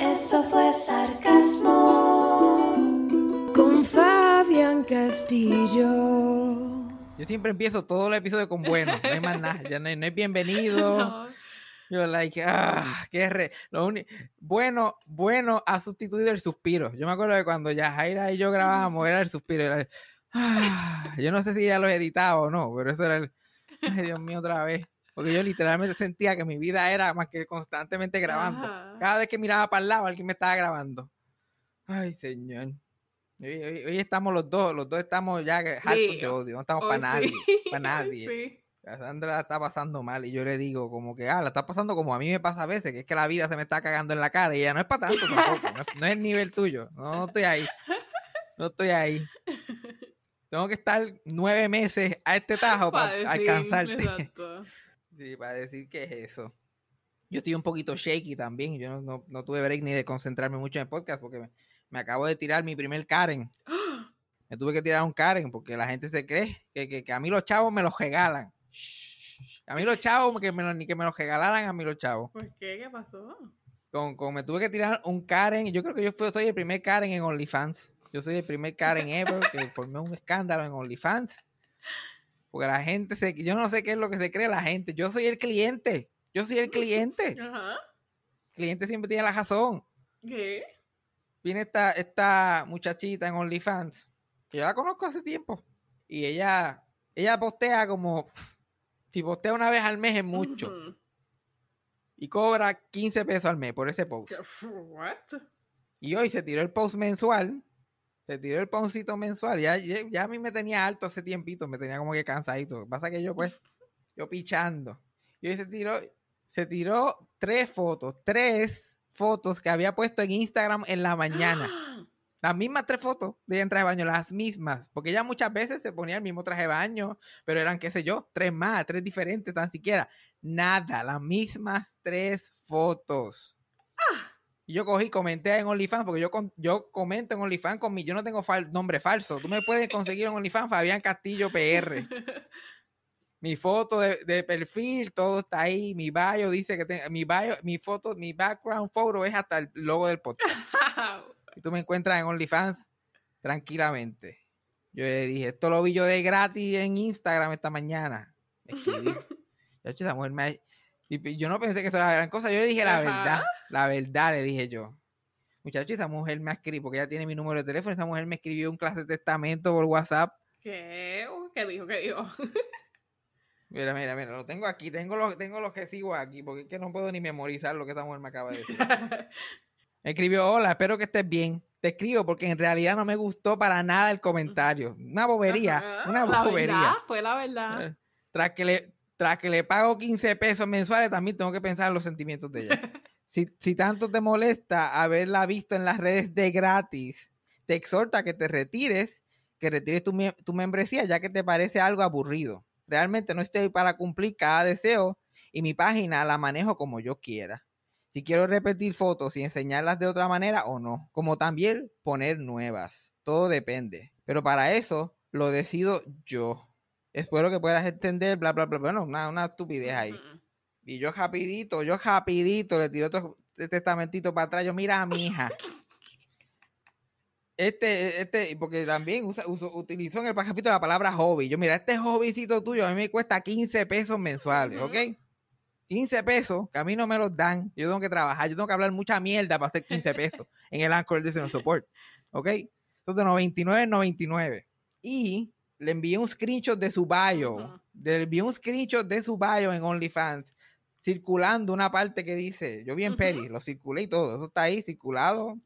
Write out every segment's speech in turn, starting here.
Eso fue sarcasmo. Con Fabián Castillo. Yo siempre empiezo todo el episodio con bueno, no hay más nada, ya no hay, no hay bienvenido. No. Yo like, ah, qué re. Lo bueno, bueno ha sustituido el suspiro. Yo me acuerdo de cuando ya Jaira y yo grabábamos, era el suspiro. era el, ah, yo no sé si ya lo editaba o no, pero eso era el, ay Dios mío, otra vez. Porque yo literalmente sentía que mi vida era más que constantemente grabando. Ajá. Cada vez que miraba para el lado, alguien me estaba grabando. Ay, señor. Hoy, hoy- hoy estamos los dos, los dos estamos ya hartos de odio, no estamos para nadie, sí, para nadie. sí. Cassandra la está pasando mal y yo le digo como que, ah, la está pasando como a mí me pasa a veces, que es que la vida se me está cagando en la cara y ella no es para tanto tampoco, no es, no es el nivel tuyo, no, no estoy ahí, no estoy ahí. Tengo que estar nueve meses a este tajo Pa' para decir, alcanzarte. Exacto. Sí, para decir que es eso. Yo estoy un poquito shaky también, yo no, no, no tuve break ni de concentrarme mucho en el podcast porque me, me acabo de tirar mi primer Karen. Me tuve que tirar un Karen porque la gente se cree que, que, que a mí los chavos me los regalan. A mí los chavos, que me lo- ni que me los regalaran a mí los chavos. ¿Por qué? ¿Qué pasó? Con, con- me tuve que tirar un Karen. Yo creo que yo fui- soy el primer Karen en OnlyFans. Yo soy el primer Karen ever que formé un escándalo en OnlyFans. Porque la gente se. Yo no sé qué es lo que se cree la gente. Yo soy el cliente. Yo soy el cliente. Ajá. El cliente siempre tiene la razón. ¿Qué? viene esta, esta muchachita en OnlyFans, que yo la conozco hace tiempo, y ella, ella postea como, si postea una vez al mes es mucho, y cobra 15 pesos al mes por ese post. ¿Qué? ¿What? Y hoy se tiró el post mensual, se tiró el postcito mensual, ya, ya, ya a mí me tenía alto hace tiempito, me tenía como que cansadito. Lo que pasa que yo pues, yo pichando. Y hoy se tiró, se tiró tres fotos, tres fotos que había puesto en Instagram en la mañana. Las mismas tres fotos de ella en traje de baño, las mismas. Porque ella muchas veces se ponía el mismo traje de baño, pero eran, qué sé yo, tres más, tres diferentes, tan siquiera. Nada, las mismas tres fotos. Y yo cogí, comenté en OnlyFans, porque yo, con- yo comento en OnlyFans con mi, yo no tengo fal- nombre falso. Tú me puedes conseguir en OnlyFans Fabián Castillo PR. Mi foto de, de perfil, todo está ahí. Mi bio dice que tengo, mi bio, mi foto, mi background photo es hasta el logo del podcast. Y tú me encuentras en OnlyFans tranquilamente. Yo le dije, esto lo vi yo de gratis en Instagram esta mañana. Me escribí. Hecho, esa mujer me- Y yo no pensé que eso era la gran cosa. Yo le dije la verdad. La verdad le dije yo. Muchacho, esa mujer me escribió, porque ella tiene mi número de teléfono. Esa mujer me escribió un clase de testamento por WhatsApp. ¿Qué? ¿Qué dijo? ¿Qué dijo? Mira, mira, mira, lo tengo aquí. Tengo los, tengo los que sigo aquí, porque es que no puedo ni memorizar lo que esa mujer me acaba de decir. Me escribió, hola, espero que estés bien. Te escribo porque en realidad no me gustó para nada el comentario. Una bobería, una la bobería. verdad, fue la verdad. Tras que, le, tras que le pago 15 pesos mensuales, también tengo que pensar en los sentimientos de ella. Si, si tanto te molesta haberla visto en las redes de gratis, te exhorta a que te retires, que retires tu, tu membresía, ya que te parece algo aburrido. Realmente no estoy para cumplir cada deseo y mi página la manejo como yo quiera. Si quiero repetir fotos y enseñarlas de otra manera o no, como también poner nuevas. Todo depende. Pero para eso lo decido yo. Espero que puedas entender, bla, bla, bla. Bueno, una, una estupidez ahí. Y yo rapidito, yo rapidito le tiré otro testamentito para atrás. Yo, mira, mi hija. Este, este, porque también usa- uso- utilizó en el pajafito la palabra hobby. Yo, mira, este hobbycito tuyo a mí me cuesta 15 pesos mensuales. ¿ok? 15 pesos, que a mí no me los dan. Yo tengo que trabajar, yo tengo que hablar mucha mierda para hacer 15 pesos en el Anchor Listener Support, ¿ok? Entonces, 99 99. Y le envié un screenshot de su bio. Le envié un screenshot de su bio en OnlyFans. Circulando una parte que dice, yo vi en Ujú. Peri, lo circulé y todo. Eso está ahí circulado.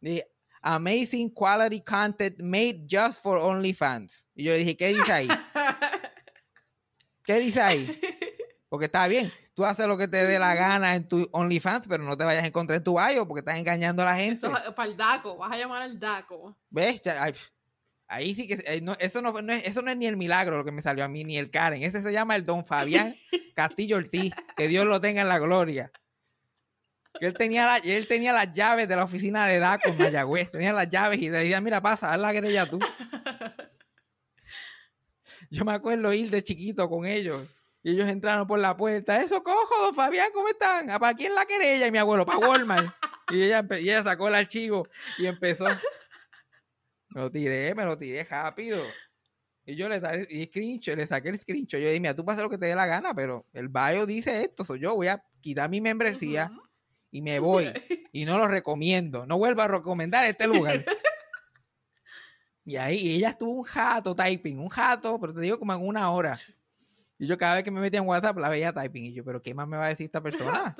Y, Amazing quality content made just for OnlyFans. Y yo le dije, ¿qué dice ahí? ¿Qué dice ahí? Porque está bien, tú haces lo que te dé la gana en tu OnlyFans, pero no te vayas a encontrar en tu bio porque estás engañando a la gente. Eso es para el DACO. Vas a llamar al DACO. ¿Ves? Ya, ay, pf, ahí sí que eh, no, eso, no, es, eso no es ni el milagro lo que me salió a mí, ni el Karen. Ese se llama el Don Fabián Castillo Ortiz. Que Dios lo tenga en la gloria. Que él tenía, la- él tenía las llaves de la oficina de DACO en Mayagüez. Tenía las llaves y le decía, mira, pasa, haz la querella tú. Yo me acuerdo ir de chiquito con ellos. Y ellos entraron por la puerta. Eso cojo, don Fabián, ¿cómo están? ¿A ¿Para quién la querella? Y mi abuelo, para Walmart. Y ella, empe- y ella sacó el archivo y empezó. Me lo tiré, me lo tiré rápido. Y yo le, y screenshot, le saqué el screenshot. Yo dije, mira, tú hacer lo que te dé la gana, pero el bio dice esto. soy yo voy a quitar mi membresía y me voy. Y no lo recomiendo. No vuelvo a recomendar este lugar. Y ahí y ella estuvo un jato typing, un jato, pero te digo como en una hora. Y yo cada vez que me metía en WhatsApp la veía typing. Y yo, pero ¿qué más me va a decir esta persona?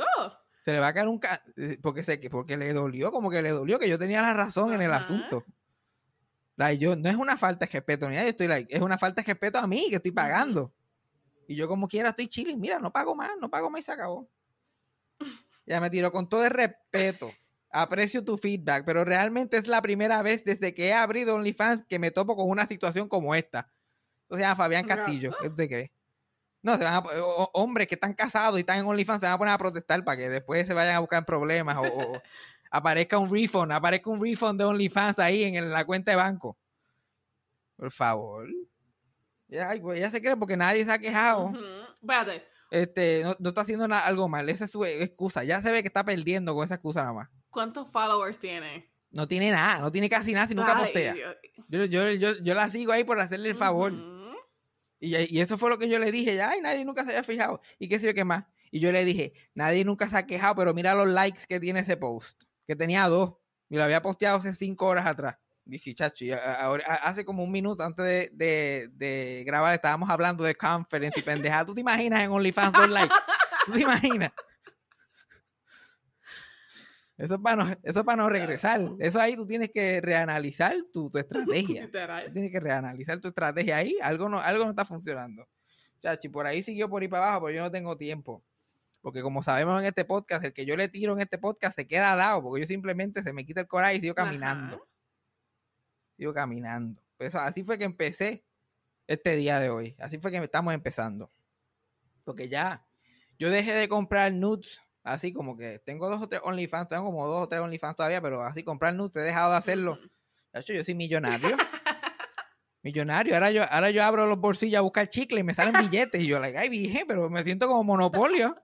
Se le va a caer un... ca- eh, porque, sé que, porque le dolió, como que le dolió, que yo tenía la razón en el asunto. Like, yo, no es una falta de respeto yo estoy like, es una falta de respeto a mí que estoy pagando. Y yo como quiera estoy chilling, mira, no pago más, no pago más y se acabó. Ya me tiró con todo el respeto. Aprecio tu feedback, pero realmente es la primera vez desde que he abrido OnlyFans que me topo con una situación como esta. Entonces llama Fabián. Castillo. ¿Qué usted cree? No, se van a, hombres que están casados y están en OnlyFans se van a poner a protestar para que después se vayan a buscar problemas o aparezca un refund, aparezca un refund de OnlyFans ahí en, el- la cuenta de banco. Por favor. Ya, ya se cree porque nadie se ha quejado. Ujú. Espérate. Este, no, no está haciendo na- algo mal. Esa es su excusa. Ya se ve que está perdiendo con esa excusa nada más. ¿Cuántos followers tiene? No tiene nada, no tiene casi nada si nunca Ay, postea. Yo, yo, yo, yo la sigo ahí por hacerle el favor. Ujú. Y, ya- y eso fue lo que yo le dije, ya, ay, nadie nunca se había fijado. Y qué sé yo qué más. Y yo le dije, nadie nunca se ha quejado, pero mira los likes que tiene ese post. Que tenía dos. Y lo había posteado hace cinco horas atrás. Dice, chacho, ahora- hace como un minuto antes de, de- de grabar estábamos hablando de conference y pendeja. ¿Tú te imaginas en OnlyFans dos likes? ¿Tú te imaginas? Eso es para no, eso es para no regresar. Eso ahí tú tienes que reanalizar tu, tu estrategia. Tú tienes que reanalizar tu estrategia ahí. Algo no, algo no está funcionando. Chachi, por ahí siguió por ahí para abajo, pero yo no tengo tiempo. Porque como sabemos en este podcast, el que yo le tiro en este podcast se queda dado, porque yo simplemente se me quita el coraje y sigo caminando. Ajá. Sigo caminando. Pues así fue que empecé este día de hoy. Así fue que estamos empezando. Porque ya, yo dejé de comprar nudes, así como que tengo dos o tres OnlyFans, tengo como dos o tres OnlyFans todavía, pero así comprar nudes, he dejado de hacerlo. De hecho, yo soy millonario. millonario. Ahora yo, ahora yo abro los bolsillos a buscar chicle y me salen billetes. Y yo, like, ay, dije, pero me siento como monopolio.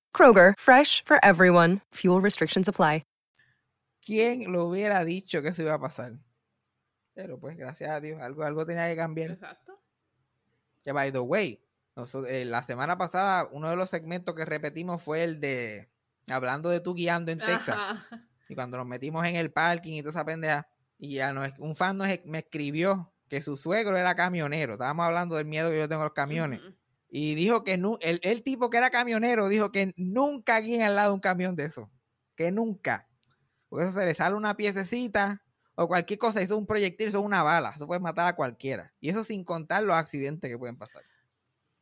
Kroger, fresh for everyone. Fuel restrictions apply. ¿Quién lo hubiera dicho que eso iba a pasar? Pero pues, gracias a Dios, algo, algo tenía que cambiar. Exacto. Que by the way, eh, la semana pasada uno de los segmentos que repetimos fue el de hablando de tú guiando en Texas. Ajá. Y cuando nos metimos en el parking y toda esa pendeja, y ya nos, un fan nos, me escribió que su suegro era camionero. Estábamos hablando del miedo que yo tengo a los camiones. Y dijo que nu- el, el tipo que era camionero dijo que nunca guíen al lado de un camión de eso. Que nunca. Porque eso se le sale una piececita o cualquier cosa. Eso es un proyectil, eso es una bala. Eso puede matar a cualquiera. Y eso sin contar los accidentes que pueden pasar.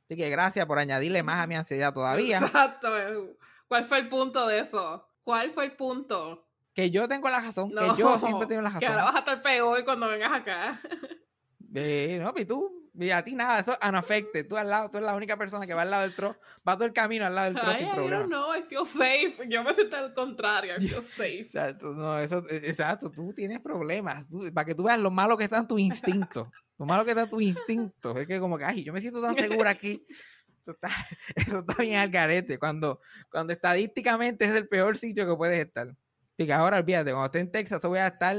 Así que gracias por añadirle más a mi ansiedad todavía. Exacto. eh. ¿Cuál fue el punto de eso? ¿Cuál fue el punto? Que yo tengo la razón. No, que yo siempre tengo la Que ahora razón. vas a estar peor cuando vengas acá. Eh, no, y tú, Y a ti nada, eso unaffected. Tú al lado, tú eres la única persona que va al lado del tro, va todo el camino al lado del tro Ay, sin I problema. don't know, I feel safe. Yo me siento al contrario, I feel safe. Exacto, no, eso, e- exacto, tú tienes problemas. tú- para que tú veas lo malo que están tus instintos. Lo malo que están tus instintos. Es que como que, ay, yo me siento tan segura aquí. Eso está, eso está bien al garete. Cuando, cuando estadísticamente es el peor sitio que puedes estar. Y que ahora olvídate, cuando esté en Texas, yo voy a estar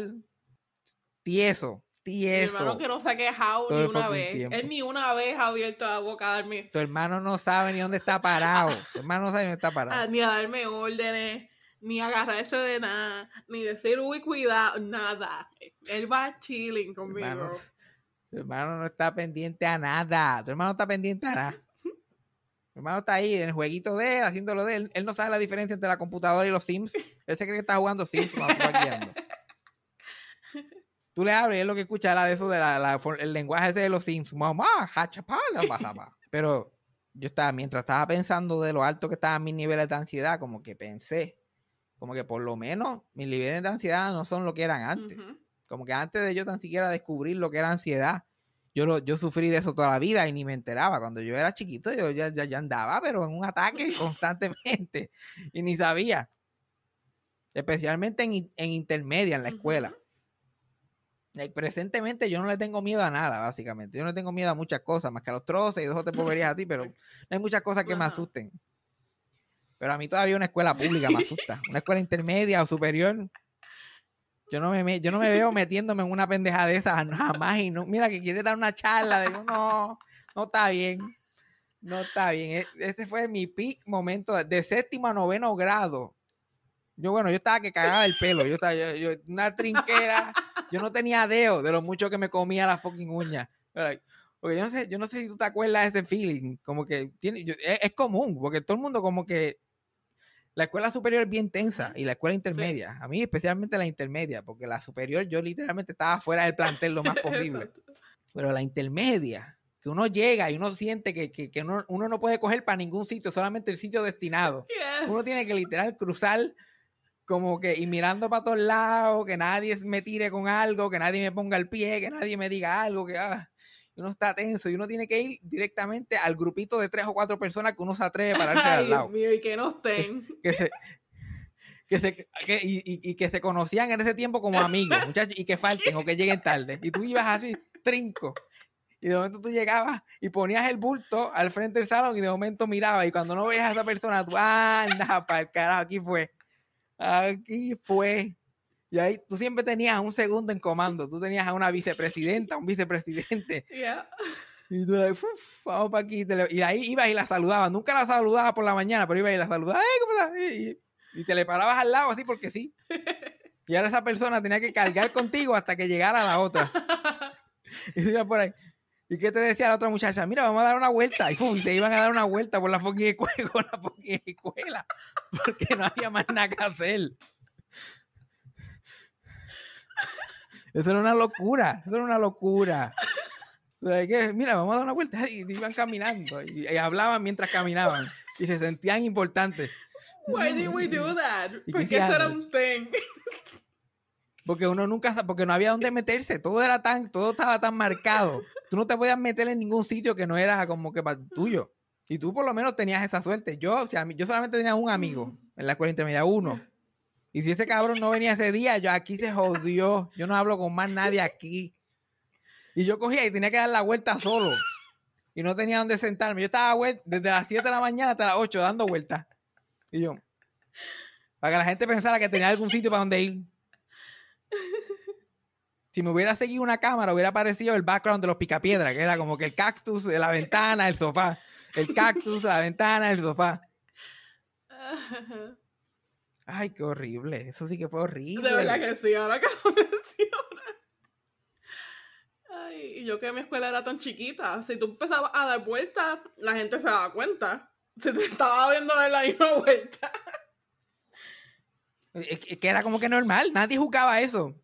tieso, Mi hermano tieso. que no se ha quejado ni una vez. tiempo. Él ni una vez ha abierto la boca a darme, Tu hermano no sabe ni dónde está parado. Tu hermano no sabe ni dónde está a- parado. ni a darme órdenes, ni a agarrarse de nada, ni decir, uy, cuidado, nada. Él va chilling Tu conmigo. hermano, tu hermano no está pendiente a nada. Tu hermano no está pendiente a nada. Tu hermano está ahí en el jueguito de él, haciéndolo de él. Él no sabe la diferencia entre la computadora y los Sims. Él se cree que está jugando Sims cuando vas guiando. Tú le abres y es lo que escucha la de eso de la, el lenguaje ese de los Sims. Mamá, hachapala, basaba. Pero yo estaba, mientras estaba pensando de lo alto que estaban mis niveles de ansiedad, como que pensé, como que por lo menos mis niveles de ansiedad no son lo que eran antes. Como que antes de yo tan siquiera descubrir lo que era ansiedad, yo, lo, yo sufrí de eso toda la vida y ni me enteraba. Cuando yo era chiquito, yo ya, ya, ya andaba, pero en un ataque constantemente y ni sabía. Especialmente en, en intermedia, en la escuela. Like, presentemente yo no le tengo miedo a nada, básicamente. Yo no le tengo miedo a muchas cosas, más que a los troces y dos o tres boberías a ti, pero no hay muchas cosas que me asusten. Pero a mí todavía una escuela pública me asusta. Una escuela intermedia o superior. Yo no me, yo no me veo metiéndome en una pendeja de esas jamás. Y no, mira que quiere dar una charla. Digo, no, no está bien. No está bien. E- Ese fue mi peak momento de, de séptimo a noveno grado. Yo, bueno, yo estaba que cagaba el pelo. Yo estaba, yo, yo- una trinquera. Yo no tenía dedo de lo mucho que me comía la fucking uña. Porque yo no sé, yo no sé si tú te acuerdas de ese feeling. Como que tiene, yo- es, es común, porque todo el mundo como que la escuela superior es bien tensa y la escuela intermedia. A mí especialmente la intermedia, porque la superior yo literalmente estaba fuera del plantel lo más posible. Pero la intermedia, que uno llega y uno siente que, que, que uno, uno no puede coger para ningún sitio, solamente el sitio destinado. Yes. Uno tiene que literal cruzar como que y mirando para todos lados, que nadie me tire con algo, que nadie me ponga el pie, que nadie me diga algo, que ah, uno está tenso y uno tiene que ir directamente al grupito de tres o cuatro personas que uno se atreve a pararse Ay, al Dios lado. mío, y que no estén. Que se, que se, que- y, y- y que se conocían en ese tiempo como amigos, muchachos, y que falten o que lleguen tarde. Y tú ibas así, trinco. Y de momento tú llegabas y ponías el bulto al frente del salón y de momento mirabas. Y cuando no veías a esa persona, tú, anda, para el carajo, aquí fue. Aquí fue. Y ahí tú siempre tenías un segundo en comando. Tú tenías a una vicepresidenta, un vicepresidente. Yeah. Y tú le "Uf, vamos para aquí. Y ahí ibas y la saludabas. Nunca la saludabas por la mañana, pero ibas y la saludabas. "Ay, ¿cómo estás?" Y, y te le parabas al lado así porque sí. Y ahora esa persona tenía que cargar contigo hasta que llegara la otra. Y tú ibas por ahí. ¿Y qué te decía la otra muchacha? Mira, vamos a dar una vuelta. Y, ¡fum! y te iban a dar una vuelta por la fucking escuela, con la fucking escuela. Porque no había más nada que hacer. Eso era una locura. Eso era una locura. Que, mira, vamos a dar una vuelta. Y iban caminando. Y, y hablaban mientras caminaban. Y se sentían importantes. Why did we do that? ¿Y qué Porque eso era un thing. Porque uno nunca, porque no había dónde meterse, todo era tan, todo estaba tan marcado. Tú no te podías meter en ningún sitio que no era como que pa- tuyo. Y tú por lo menos tenías esa suerte. Yo, o sea, yo solamente tenía un amigo en la escuela intermedia, uno. Y si ese cabrón no venía ese día, yo aquí se jodió. Yo no hablo con más nadie aquí. Y yo cogía y tenía que dar la vuelta solo. Y no tenía dónde sentarme. Yo estaba desde las 7 de la mañana hasta las 8 dando vueltas. Y yo, para que la gente pensara que tenía algún sitio para donde ir. Si me hubiera seguido una cámara, hubiera aparecido el background de los picapiedras, que era como que el cactus, la ventana, el sofá. El cactus, la ventana, el sofá. Ay, qué horrible. Eso sí que fue horrible. De verdad que sí, ahora que lo mencionas. Ay, y yo que mi escuela era tan chiquita, si tú empezabas a dar vueltas, la gente se daba cuenta. Se te estaba viendo dar la misma vuelta. Que- era como que normal, nadie juzgaba eso.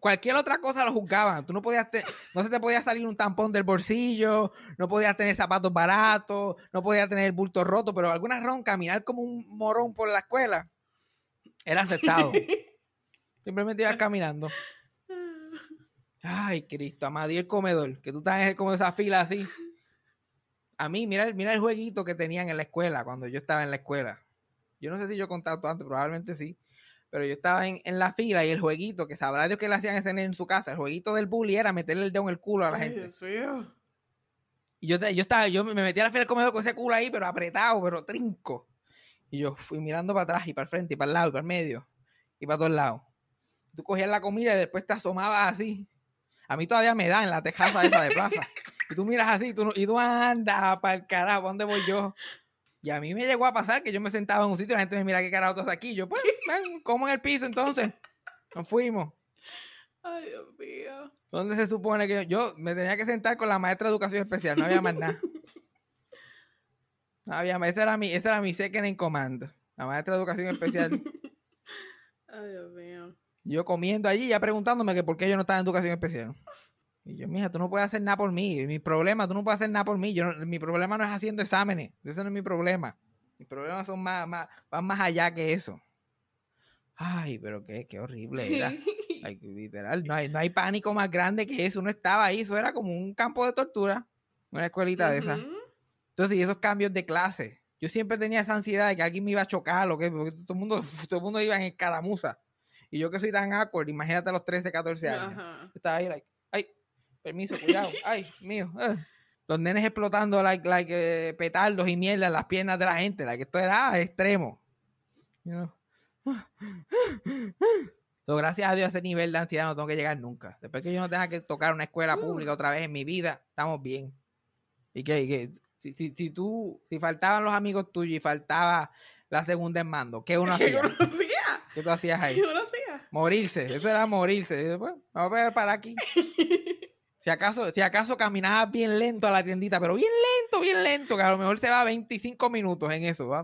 Cualquier otra cosa lo juzgaban. Tú no podías, te- no se te podía salir un tampón del bolsillo, no podías tener zapatos baratos, no podías tener el bulto roto, pero alguna razón caminar como un morón por la escuela era aceptado. Simplemente ibas caminando. Ay, Cristo, amado, y el comedor, que tú estás como esa fila así. A mí, mira, mira el jueguito que tenían en la escuela, cuando yo estaba en la escuela. Yo no sé si yo he contado antes, probablemente sí. Pero yo estaba en, en, la fila y el jueguito, que sabrá Dios que le hacían en su casa, el jueguito del bully era meterle el dedo en el culo a la Ay, gente. Dios mío. Y yo, yo estaba, yo me metí a la fila del comedor con ese culo ahí, pero apretado, pero trinco. Y yo fui mirando para atrás y para el frente y para el lado y para el medio y para todos lados. Tú cogías la comida y después te asomabas así. A mí todavía me da en la tejaza esa de plaza. Y tú miras así y tú, no- y tú andas para el carajo, ¿para dónde voy yo? Y a mí me llegó a pasar que yo me sentaba en un sitio y la gente me mira qué carajo haces aquí. Yo, pues, ven, como en el piso entonces. Nos fuimos. Ay, Dios mío. ¿Dónde se supone que yo, yo me tenía que sentar con la maestra de educación especial? No había más nada. No había más. Esa era mi, esa era mi second en command. La maestra de educación especial. Ay, Dios mío. Yo comiendo allí, ya preguntándome que por qué yo no estaba en educación especial. Y yo, mija, tú no puedes hacer nada por mí. Mi problema, tú no puedes hacer nada por mí. Yo no- mi problema no es haciendo exámenes. Ese no es mi problema. Mis problemas son más, más, van más allá que eso. Ay, pero qué, qué horrible era. Literal, no hay, no hay pánico más grande que eso. Uno estaba ahí, eso era como un campo de tortura. Una escuelita de esas. Ujú. Entonces, y esos cambios de clase. Yo siempre tenía esa ansiedad de que alguien me iba a chocar o que porque todo el mundo, todo el mundo iba en escaramuza. Y yo que soy tan awkward, imagínate a los 13, 14 años. Yo estaba ahí, like, permiso, cuidado, ay, mío. eh. Los nenes explotando like, like eh, petardos y mierda en las piernas de la gente. Like, esto era ah, extremo. You know. So, gracias a Dios, a ese nivel de ansiedad no tengo que llegar nunca. Después que yo no tenga que tocar una escuela pública otra vez en mi vida, estamos bien. Y que, y que si, si, si tú, si faltaban los amigos tuyos y faltaba la segunda en mando, ¿qué uno ¿Qué hacía? uno hacía? ¿Qué tú hacías ahí? ¿Qué uno hacía? Morirse, eso era morirse. Después, vamos a ver para aquí. Si acaso, si acaso caminabas bien lento a la tiendita, pero bien lento, bien lento, que a lo mejor se va 25 minutos en eso, ¿va?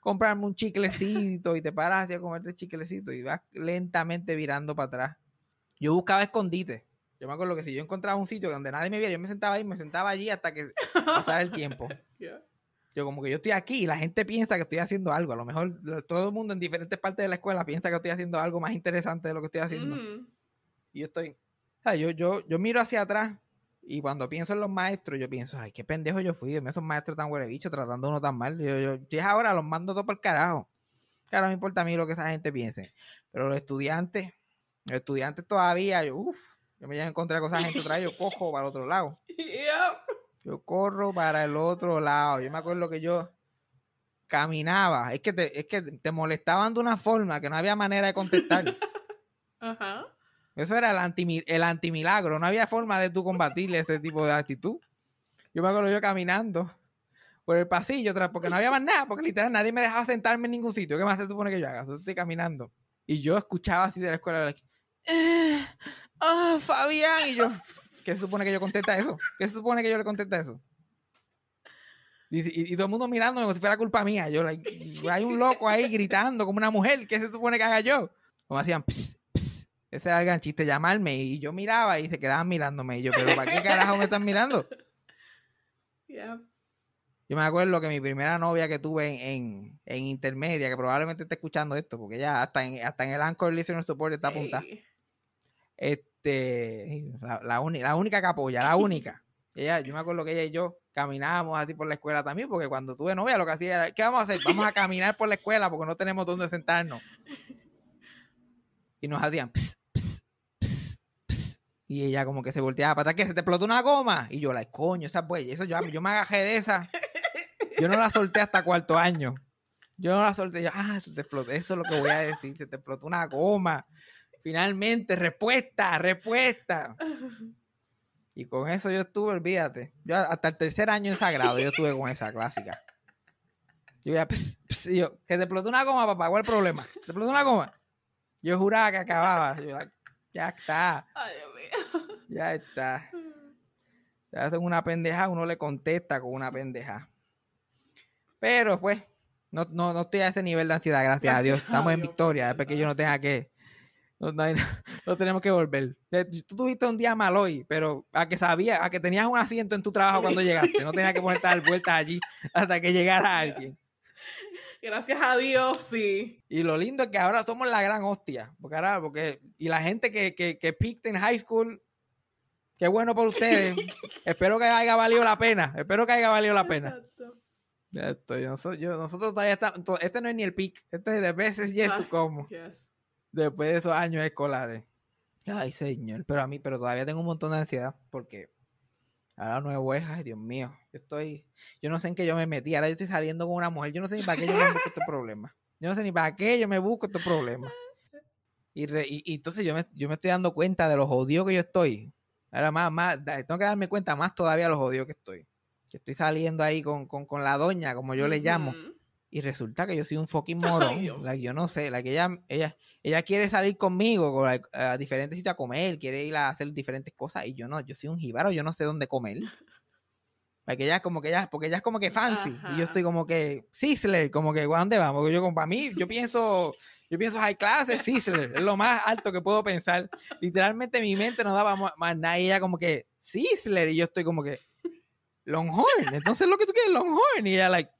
Comprarme un chiclecito y te paras así a comerte chiclecito y vas lentamente virando para atrás. Yo buscaba escondite. Yo me acuerdo que si yo encontraba un sitio donde nadie me viera, yo me sentaba ahí, me sentaba allí hasta que pasara el tiempo. Yo como que yo estoy aquí y la gente piensa que estoy haciendo algo. A lo mejor todo el mundo en diferentes partes de la escuela piensa que estoy haciendo algo más interesante de lo que estoy haciendo. Mm. Y yo estoy, sea, yo, yo, yo miro hacia atrás y cuando pienso en los maestros, yo pienso, ay, qué pendejo yo fui, esos maestros tan huele bicho tratando a uno tan mal. Yo, yo, es ahora, los mando todo por carajo. Claro, no me importa a mí lo que esa gente piense. Pero los estudiantes, los estudiantes todavía, yo, uff, yo me llevo a encontrar con esa gente otra vez, yo cojo para el otro lado. Yo corro para el otro lado. Yo me acuerdo que yo caminaba. Es que te, es que te molestaban de una forma que no había manera de contestar. Ajá. Eso era el, anti, el antimilagro. No había forma de tú combatirle ese tipo de actitud. Yo me acuerdo yo caminando por el pasillo, porque no había más nada, porque literal nadie me dejaba sentarme en ningún sitio. ¿Qué más se supone que yo haga? Estoy caminando. Y yo escuchaba así de la escuela, "Eh, ah, Fabián. Y yo, ¿qué se supone que yo contesta eso? ¿Qué se supone que yo le contesta eso? Y, todo el mundo mirándome como si fuera culpa mía. Yo, like, hay un loco ahí gritando como una mujer. ¿Qué se supone que haga yo? Como hacían, "Ps, ps". Ese era el gran chiste, llamarme. Y yo miraba y se quedaban mirándome. Y yo, ¿pero para qué carajo me están mirando? Yep. Yo me acuerdo que mi primera novia que tuve en, en, en intermedia, que probablemente esté escuchando esto, porque ella hasta en, hasta en el Anchor Listener Support está apuntada. Este, la, la, uni- la única que apoya, la única. Ella, yo me acuerdo que ella y yo caminábamos así por la escuela también, porque cuando tuve novia lo que hacía era, ¿qué vamos a hacer? Vamos a caminar por la escuela porque no tenemos dónde sentarnos. Y nos hacían. Y ella como que se volteaba para atrás, ¿qué? ¿Se te explotó una goma? Y yo, la coño, esa pues, eso yo, yo me agajé de esa. Yo no la solté hasta cuarto año. Yo no la solté, yo, ah, se te explotó, eso es lo que voy a decir, se te explotó una goma. Finalmente, respuesta, respuesta. Y con eso yo estuve, olvídate. Yo hasta el tercer año en sagrado yo estuve con esa clásica. Yo ya, ps, ps, y yo, que te explotó una goma, papá, ¿cuál es el problema? ¿Te explotó una goma? Yo juraba que acababa. Yo, like, ya está, Ay, Dios mío. ya está. Se hacen una pendeja, uno le contesta con una pendeja. Pero pues, no, no, no estoy a ese nivel de ansiedad, gracias, a Dios. Estamos en victoria, después que yo no tenga que. No, no hay- no tenemos que volver. Tú tuviste un día mal hoy, pero a que sabía, a que tenías un asiento en tu trabajo cuando llegaste. No tenías que ponerte a dar vueltas allí hasta que llegara alguien. Gracias a Dios, sí. Y lo lindo es que ahora somos la gran hostia. Porque ahora, porque, y la gente que, que, que picked en high school, qué bueno por ustedes. Espero que haya valido la pena. Espero que haya valido la pena. Exacto. Ya estoy, yo, yo- nosotros todavía estamos, este no es ni el pick, este es de veces y esto Ah, como, Yes. después de esos años escolares. Ay, señor, pero a mí, pero todavía tengo un montón de ansiedad porque ahora nuevo es, ay, Dios mío, yo estoy, yo no sé en qué yo me metí, ahora yo estoy saliendo con una mujer, yo no sé ni para qué yo me busco estos problemas, yo no sé ni para qué yo me busco estos problemas. Y, re- y, entonces yo me, yo me estoy dando cuenta de los jodidos que yo estoy. Ahora más, más, tengo que darme cuenta más todavía de los jodidos que estoy. Que estoy saliendo ahí con, con, con la doña, como yo le llamo. Y resulta que yo soy un fucking morón. Like, yo no sé. Like, ella, ella, ella quiere salir conmigo con, like, a diferentes sitios a comer, quiere ir a hacer diferentes cosas. Y yo no, yo soy un jíbaro, yo no sé dónde comer. Like, ella es como que ella, porque ella es como que fancy. Y Ajá. yo estoy como que Sizzler, como que ¿a dónde vamos? Porque yo como para mí, yo pienso, yo pienso high class es Sizzler, es lo más alto que puedo pensar. Literalmente mi mente no daba más nada. Y ella como que Sizzler. Y yo estoy como que Longhorn. Entonces lo que tú quieres es Longhorn. Y ella like,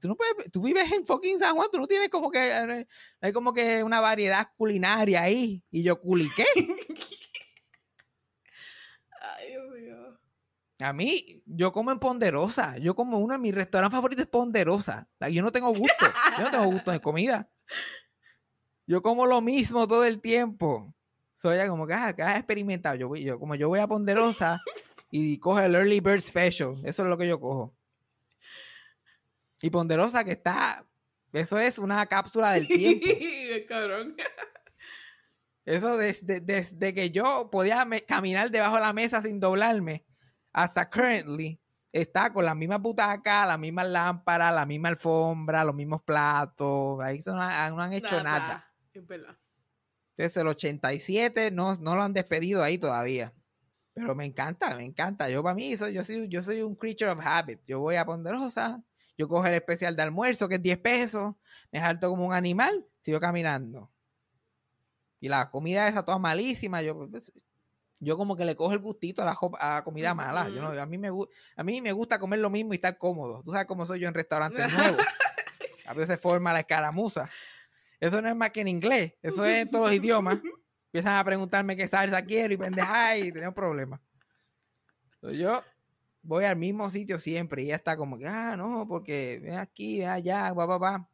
tú no puedes, tú vives en fucking San Juan, tú no tienes como que, eh, hay como que una variedad culinaria ahí. Y yo, ¿culiqué? Ay, Dios mío. A mí, yo como en Ponderosa. Yo como uno de mis restaurantes favoritos es Ponderosa. Yo no tengo gusto. Yo no tengo gusto de comida. Yo como lo mismo todo el tiempo. Soy ya como que, ah, que has experimentado. Yo, voy- yo, como yo voy a Ponderosa y cojo el Early Bird Special. Eso es lo que yo cojo. Y Ponderosa que está... Eso es una cápsula del tiempo. Cabrón. Eso desde, desde que yo podía me- caminar debajo de la mesa sin doblarme hasta currently está con las mismas butacas, las mismas lámparas, la misma alfombra, los mismos platos. Ahí eso no, han- no han hecho nada. Es verdad. Entonces el 87 no, no lo han despedido ahí todavía. Pero me encanta, me encanta. Yo para mí, soy, yo, soy, yo soy un creature of habit. Yo voy a Ponderosa, yo cojo el especial de almuerzo que es 10 pesos, me salto como un animal, sigo caminando. Y la comida esa toda malísima, yo pues, yo como que le cojo el gustito a la, a comida mala. Yo no, a, mí me, a mí me gusta comer lo mismo y estar cómodo. Tú sabes cómo soy yo en restaurantes nuevos. A veces se forma la escaramuza. Eso no es más que en inglés. Eso es en todos los idiomas. Empiezan a preguntarme qué salsa quiero y pendeja y tenemos problemas. Entonces, yo voy al mismo sitio siempre y ella está como que, ah, no, porque ven aquí, ven allá, va, va, va.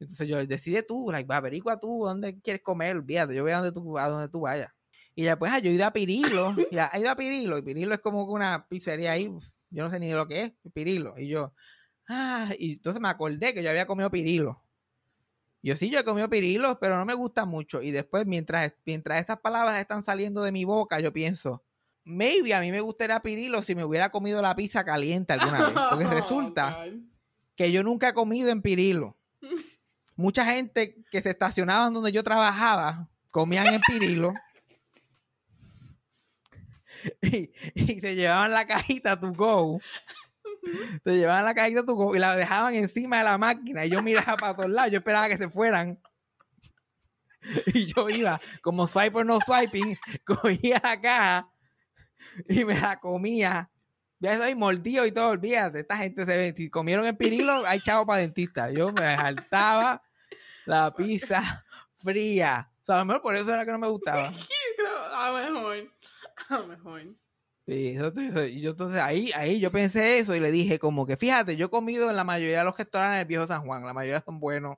Entonces yo, decide tú, like, va, averigua tú dónde quieres comer, olvídate, yo voy a donde tú, a donde tú vayas. Y ya pues, ah, yo he ido a Pirilo, y he ido a Pirilo, y Pirilo es como una pizzería ahí, yo no sé ni lo que es, Pirilo. Y yo, ah, y entonces me acordé que yo había comido Pirilo. Yo sí, yo he comido pirilos, pero no me gusta mucho. Y después, mientras, mientras estas palabras están saliendo de mi boca, yo pienso, maybe a mí me gustaría pirilo si me hubiera comido la pizza caliente alguna vez. Porque resulta Oh, God. que yo nunca he comido en pirilo. Mucha gente que se estacionaban donde yo trabajaba comían en pirilo. Y, y te llevaban la cajita to go. Te llevaban la cajita to go y la dejaban encima de la máquina. Y yo miraba para todos lados. Yo esperaba que se fueran. Y yo iba, como swipe or no swiping, cogía la caja y me la comía. Ya ahí mordido y todo, olvídate. Esta gente se ve, si comieron el pirilo, hay chavo para dentista. Yo me saltaba la pizza fría. O sea, a lo mejor por eso era que no me gustaba. A lo mejor. A lo mejor. Sí, eso- eso- y yo entonces ahí, ahí yo pensé eso y le dije como que fíjate, yo he comido en la mayoría de los restaurantes del viejo San Juan, la mayoría son buenos.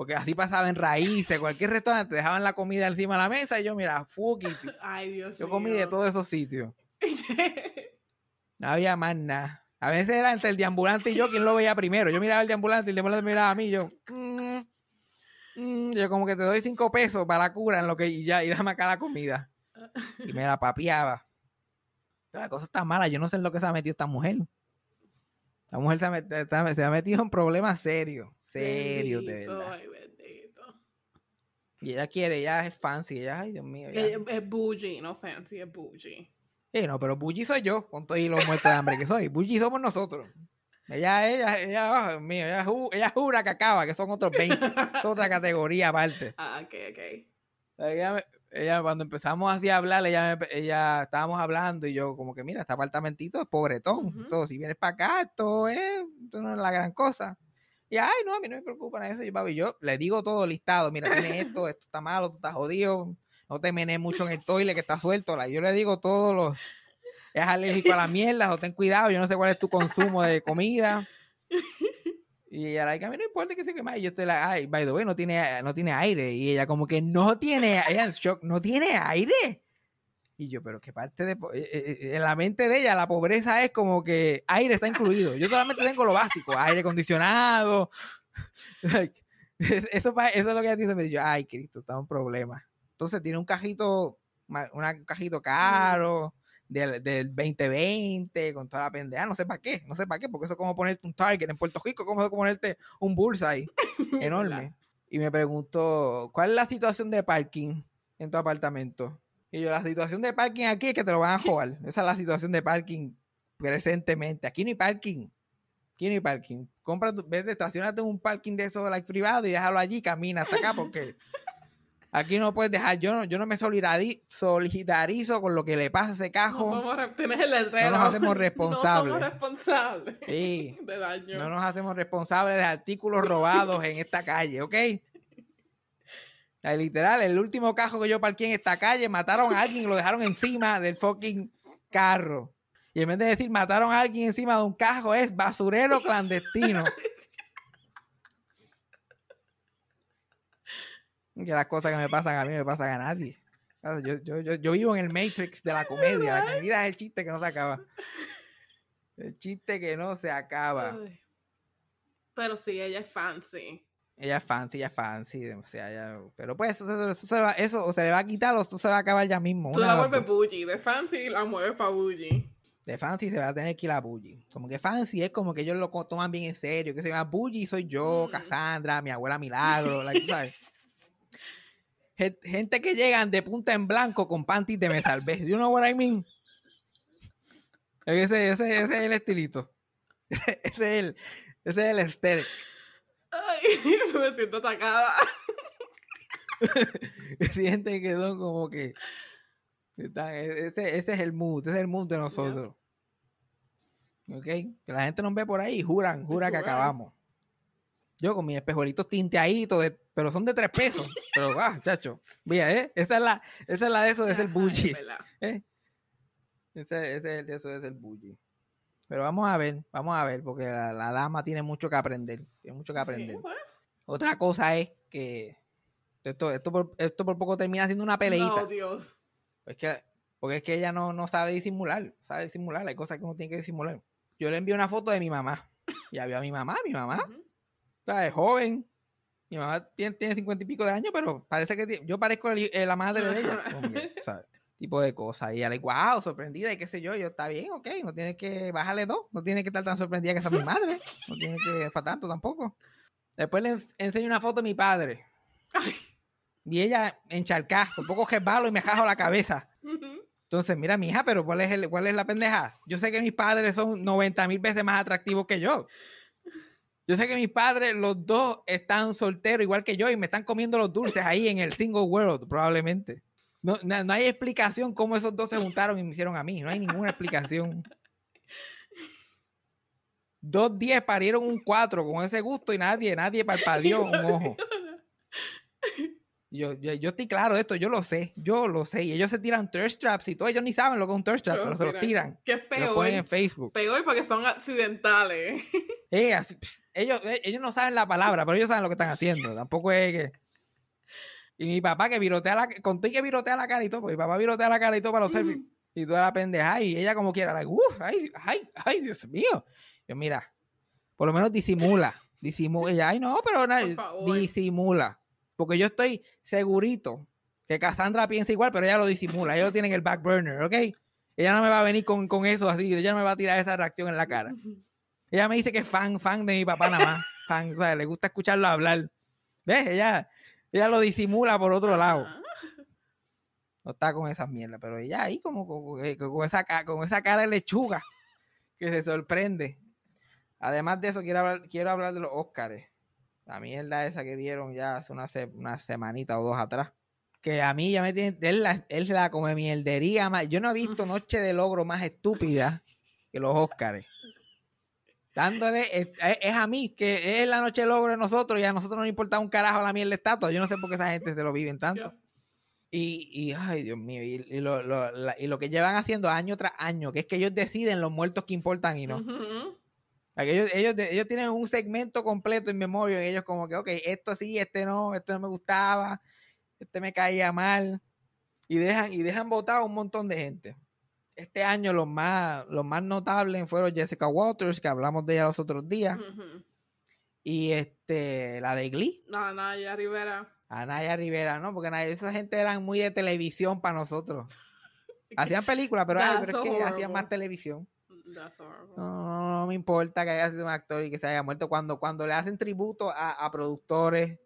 Porque así pasaba en raíces, cualquier restaurante dejaban la comida encima de la mesa y yo, mira, fuck it. Ay, Dios Yo mío. comí de todos esos sitios. No había más nada. A veces era entre el deambulante y yo quien lo veía primero. Yo miraba al deambulante y el deambulante miraba a mí y yo. mm, mm, yo como que te doy cinco pesos para la cura en lo que y ya, y dame acá la comida. Y me la papiaba. Pero la cosa está mala, yo no sé en lo que se ha metido esta mujer. Esta mujer se ha, met- está- se ha metido en problemas serios. Serios, de verdad. Y ella quiere, ella es fancy, ella, ay Dios mío. ya. Es, es bougie, no fancy, es bougie. Sí, no, pero Bully soy yo, con todos los muertos de hambre que soy. Bully somos nosotros. Ella, ella, ella, oh, Dios mío, ella, ju- ella jura que acaba, que son otros 20. Es otra categoría aparte. Ah, ok, ok. Ella, ella, cuando empezamos así a hablar, ella, ella, estábamos hablando y yo como que, mira, este apartamentito es pobretón. Ujú. Todo, si vienes para acá, esto es, esto no es la gran cosa. Y ay, no, a mí no me preocupa eso. Yo, papi, yo le digo todo listado. Mira, tiene esto, esto está malo, tú estás jodido. No te menes mucho en el toile que está suelto. Yo le digo todo lo. Es alérgico a la mierda, o ten cuidado, yo no sé cuál es tu consumo de comida. Y ella, like, a mí no importa que se queme. Y yo estoy like, ay, by the way, no tiene, no tiene aire. Y ella, como que no tiene, ella shock, no tiene aire. Y yo, pero qué parte de. eh, eh, eh, En la mente de ella, la pobreza es como que aire está incluido. Yo solamente tengo lo básico: aire acondicionado. Like, es- eso, eso es lo que ella dice. Me dijo, ay, Cristo, está un problema. Entonces tiene un cajito, un cajito caro del, del 2020 con toda la pendeja. No sé para qué, no sé para qué, porque eso es como ponerte un Target en Puerto Rico, como ponerte un bullseye enorme. Y me preguntó, ¿cuál es la situación de parking en tu apartamento? Y yo, la situación de parking aquí es que te lo van a jugar. Esa es la situación de parking presentemente. Aquí no hay parking. Aquí no hay parking. Compra tu, vete, estacionate en un parking de esos like, privado y déjalo allí, camina hasta acá porque aquí no puedes dejar. Yo no, yo no me solidari- solidarizo con lo que le pasa a ese No cajo. somos, re- tienes el letrero. No nos hacemos responsables. No somos responsables Sí. de daño. No nos hacemos responsables de artículos robados en esta calle, ¿ok? Literal, el último cajo que yo parqué en esta calle, mataron a alguien y lo dejaron encima del fucking carro. Y en vez de decir mataron a alguien encima de un cajo, es basurero clandestino. Que las cosas que me pasan a mí me pasan a nadie. Yo, yo, yo, yo vivo en el Matrix de la comedia. La vida es el chiste que no se acaba. El chiste que no se acaba. Pero sí, ella es fancy. Ella es fancy, ella es fancy, o sea, ella- pero pues eso, eso, eso se va- eso o se le va a quitar o eso se va a acabar ya mismo. Tú la vuelves bougie. De fancy la mueves para bougie. De fancy se va a tener que ir a bully. Como que fancy es como que ellos lo toman bien en serio, que se llama bully soy yo, Mm. Cassandra, mi abuela Milagro, like, tú sabes. Gen- Gente que llegan de punta en blanco con panties de me salvé. You know what I mean? Ese, ese, ese es el estilito. ese es el, ese es el aesthetic. Ay, me siento atacada. sienten que son como que están- e- ese, ese es el mood, ese es el mood de nosotros. ¿Ok? Que la gente nos ve por ahí y juran, juran que Juran. acabamos. Yo con mis espejuelitos tinteaditos, de- pero son de tres pesos. Pero, ah, chacho. Mira, ¿eh? Esa es la, esa es la de eso, es el bully. ¿eh? Ese, ese, eso es el bully. Pero vamos a ver, vamos a ver, porque la, la dama tiene mucho que aprender. Tiene mucho que aprender. Sí, bueno. Otra cosa es que esto, esto, por, esto por poco termina siendo una peleita. No, Dios. Es que, porque es que ella no, no sabe disimular, sabe disimular, hay cosas que uno tiene que disimular. Yo le envié una foto de mi mamá. Ya vio a mi mamá, mi mamá, Ujú. ¿sabes? Joven. Mi mamá tiene, tiene cincuenta y pico de años, pero parece que yo parezco la madre de ella. que, ¿sabes? Tipo de cosas. Y ella le wow, sorprendida y qué sé yo. Yo, está bien, ok, no tiene que bajarle dos. No tiene que estar tan sorprendida que sea mi madre. No tiene que para tanto tampoco. Después le ens- enseño una foto de mi padre. Ay. Y ella encharcada, por poco resbalo y me jajo la cabeza. Entonces, mira, mi hija, pero ¿cuál es, el, ¿cuál es la pendeja? Yo sé que mis padres son 90 mil veces más atractivos que yo. Yo sé que mis padres, los dos, están solteros igual que yo y me están comiendo los dulces ahí en el single world, probablemente. No, no, no hay explicación cómo esos dos se juntaron y me hicieron a mí. No hay ninguna explicación. Dos diez parieron un cuatro con ese gusto y nadie, nadie parpadeó un ojo. Yo, yo, yo estoy claro de esto, yo lo sé, yo lo sé. Y ellos se tiran thirst traps y todo. Ellos ni saben lo que es un thirst trap, pero, se los tiran. Que es y Lo ponen en peor. Facebook. Peor porque son accidentales. Eh, así, ellos, eh, ellos no saben la palabra, pero ellos saben lo que están haciendo. Tampoco es que. Y mi papá que virotea la con todo y que virotea la cara y todo, porque mi papá virotea la cara y todo para los selfies. Y toda la pendeja, y ella como quiera, like, uff, ay, ay, ay, Dios mío. Yo, mira, por lo menos disimula. Disimula. Ella, ay, no, pero na- Por disimula. Porque yo estoy segurito que Cassandra piensa igual, pero ella lo disimula. Ella lo tiene en el back burner, ¿ok? Ella no me va a venir con, con eso así, ella no me va a tirar esa reacción en la cara. Ella me dice que es fan, fan de mi papá nada más. Fan, o sea, le gusta escucharlo hablar. ¿Ves? Ella, ella lo disimula por otro lado. Ajá. No está con esa mierda, pero ella ahí como con, con- esa, ca- con esa cara de lechuga que se sorprende. Además de eso, quiero hablar, quiero hablar de los Óscares. La mierda esa que dieron ya hace una, se- una semanita o dos atrás. Que a mí ya me tiene. Él, la- él la come mierdería más. Yo no he visto noche de logro más estúpida que los Óscares. Dándole, es, es a mí, que es la noche logro de nosotros y a nosotros no nos importa un carajo la miel de estatua. Yo no sé por qué esa gente se lo viven tanto. Y, y, ay, Dios mío, y, y lo, lo, la- y lo que llevan haciendo año tras año, que es que ellos deciden los muertos que importan y no. Ellos, ellos tienen un segmento completo en memoria y ellos como que, ok, esto sí, este no, este no me gustaba, este me caía mal. Y dejan, y dejan votar a un montón de gente. Este año los más, los más notables fueron Jessica Waters, que hablamos de ella los otros días, y este, la de Glee, No, no, ya Rivera. Anaya Rivera, ¿no? Porque esa gente eran muy de televisión para nosotros. Hacían películas, pero, ay, es que hacían más televisión. No, no, no me importa que haya sido un actor y que se haya muerto. Cuando, cuando le hacen tributo a, a productores,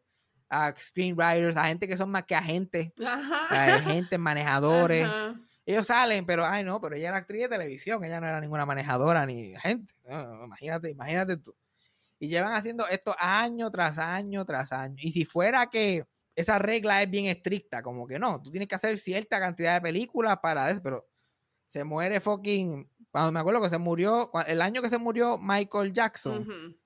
a screenwriters, a gente que son más que agentes, Ajá. a agentes, manejadores, Ajá. Ellos salen, pero ay no, pero ella era actriz de televisión, ella no era ninguna manejadora ni agente. No, imagínate, imagínate tú. Y llevan haciendo esto año tras año tras año. Y si fuera que esa regla es bien estricta, como que no, tú tienes que hacer cierta cantidad de películas para eso, pero se muere fucking. Cuando me acuerdo que se murió, el año que se murió Michael Jackson,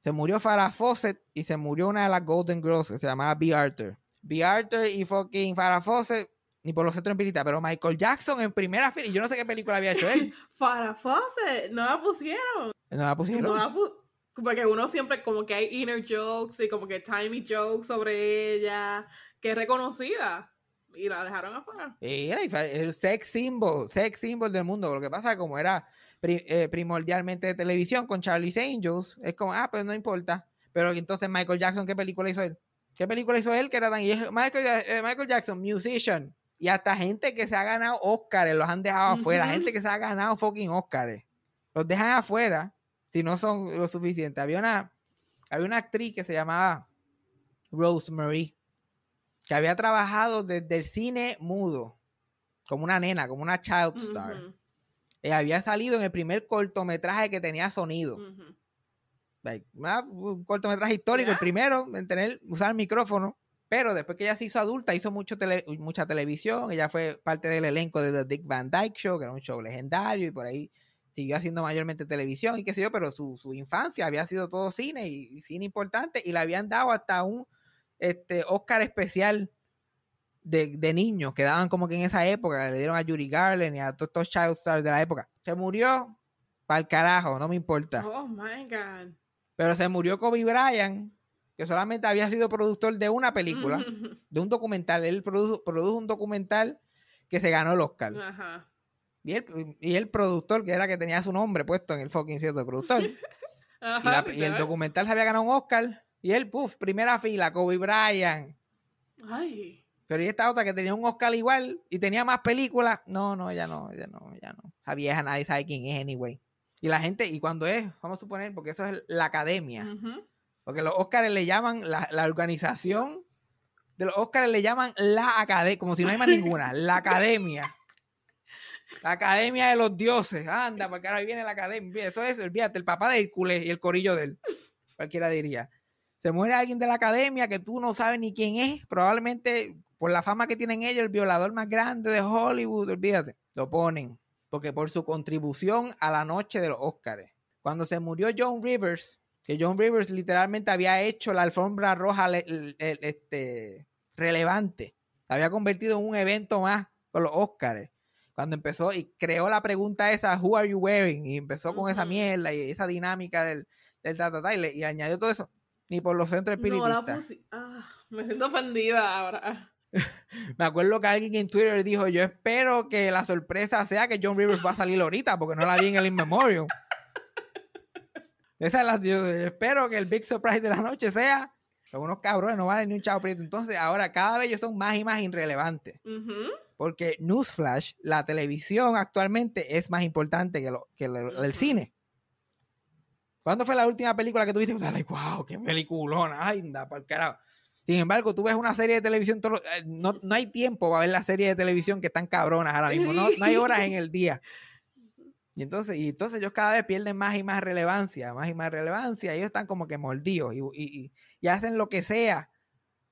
se murió Farrah Fawcett y se murió una de las Golden Girls que se llamaba B. Arthur. B. Arthur y fucking Farrah Fawcett, ni por los centros empiritas, pero Michael Jackson en primera fila, y yo no sé qué película había hecho él. Farrah Fawcett, no la pusieron. No la pusieron. No la pu- porque uno siempre como que hay inner jokes y como que timey jokes sobre ella, que es reconocida. Y la dejaron afuera. Y era el sex symbol, sex symbol del mundo. Lo que pasa como era pri- eh, primordialmente de televisión con Charlie's Angels, es como, ah, pues no importa. Pero entonces Michael Jackson, ¿qué película hizo él? ¿Qué película hizo él que era tan... y es Michael, eh, Michael Jackson, musician. Y hasta gente que se ha ganado Oscars los han dejado afuera. Gente que se ha ganado fucking Oscars. Los dejan afuera si no son lo suficiente. Había una, había una actriz que se llamaba Rosemary que había trabajado desde el cine mudo, como una nena, como una child star. Ella había salido en el primer cortometraje que tenía sonido. Like, un cortometraje histórico, el primero en tener, usar el micrófono. Pero después que ella se hizo adulta, hizo mucho tele- mucha televisión. Ella fue parte del elenco de The Dick Van Dyke Show, que era un show legendario, y por ahí siguió haciendo mayormente televisión y qué sé yo, pero su, su infancia había sido todo cine y, y cine importante, y le habían dado hasta un este, Oscar especial de, de niños que daban como que en esa época, le dieron a Yuri Garland y a todos estos child stars de la época. Se murió, para el carajo, no me importa. Oh my god. Pero se murió Kobe Bryant, que solamente había sido productor de una película, de un documental. Él produjo, produjo un documental que se ganó el Oscar. Ajá. Y el, y el productor, que era que tenía su nombre puesto en el fucking cierto de productor. y, Ajá, la- y el documental se había ganado un Oscar. Y él, puff, primera fila, Kobe Bryant. Ay. Pero y esta otra que tenía un Oscar igual y tenía más películas. No, no, ya no, ya no, ya no. Esa vieja nadie sabe quién es, anyway. Y la gente, y cuando es, vamos a suponer, porque eso es la academia. Ujú. Porque los Oscars le llaman la, la organización de los Oscars le llaman la academia, como si no hay más ninguna, la academia. La academia de los dioses. Anda, porque ahora viene la academia. Eso es, olvídate, el papá de Hércules y el corillo de él. Cualquiera diría. Se muere alguien de la academia que tú no sabes ni quién es. Probablemente por la fama que tienen ellos, el violador más grande de Hollywood, olvídate. Lo ponen. Porque por su contribución a la noche de los Oscars. Cuando se murió John Rivers, que John Rivers literalmente había hecho la alfombra roja le- el- este, relevante. Se había convertido en un evento más con los Oscars. Cuando empezó y creó la pregunta esa, Who are you wearing? Y empezó con esa mierda y esa dinámica del, del ta, ta, ta, y, le- y añadió todo eso. Ni por los centros No la espiritistas. Ah, me siento ofendida ahora. Me acuerdo que alguien en Twitter dijo, yo espero que la sorpresa sea que John Rivers va a salir ahorita, porque no la vi en el In Memoriam. Esa es la, yo espero que el big surprise de la noche sea, son unos cabrones, no valen ni un chavo prieto. Entonces ahora cada vez ellos son más y más irrelevantes. Porque Newsflash, la televisión actualmente es más importante que, lo, que lo- el cine. ¿Cuándo fue la última película que tuviste? O sea, like, wow, qué peliculona. Ay, anda, por carajo. Sin embargo, tú ves una serie de televisión, todos los- eh, no, no hay tiempo para ver la serie de televisión que están cabronas ahora mismo. No, no hay horas en el día. Y entonces, y entonces ellos cada vez pierden más y más relevancia, más y más relevancia. Ellos están como que mordidos y, y- y- y hacen lo que sea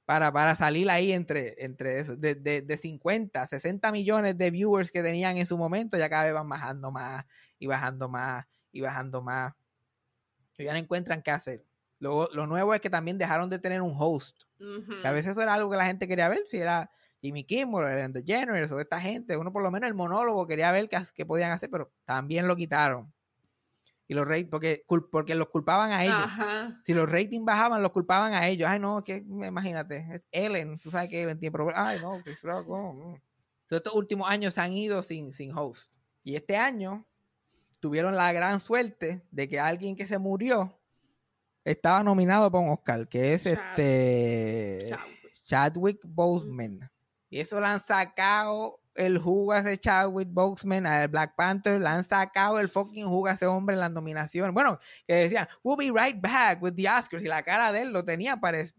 para, para salir ahí entre, entre eso. De, de, de 50, 60 millones de viewers que tenían en su momento, ya cada vez van bajando más y bajando más y bajando más. ya no encuentran qué hacer. Lo, lo nuevo es que también dejaron de tener un host. Que a veces eso era algo que la gente quería ver, si era Jimmy Kimmel, Ellen DeGeneres o esta gente, uno por lo menos el monólogo quería ver qué, qué podían hacer, pero también lo quitaron. Y los ratings, porque, porque los culpaban a ellos. Ajá. Si los ratings bajaban, los culpaban a ellos. Ay, no, que imagínate, es Ellen, tú sabes que Ellen tiene problemas. Ay, no, Rock, oh, mm. Entonces, estos últimos años se han ido sin, sin host. Y este año tuvieron la gran suerte de que alguien que se murió estaba nominado para un Oscar, que es Chad- este Chadwick. Chadwick Boseman. Y eso le han sacado el jugo a ese Chadwick Boseman, al Black Panther, le han sacado el fucking jugo a ese hombre en las nominaciones. Bueno, que decían, we'll be right back with the Oscars. Y la cara de él lo tenía, parec-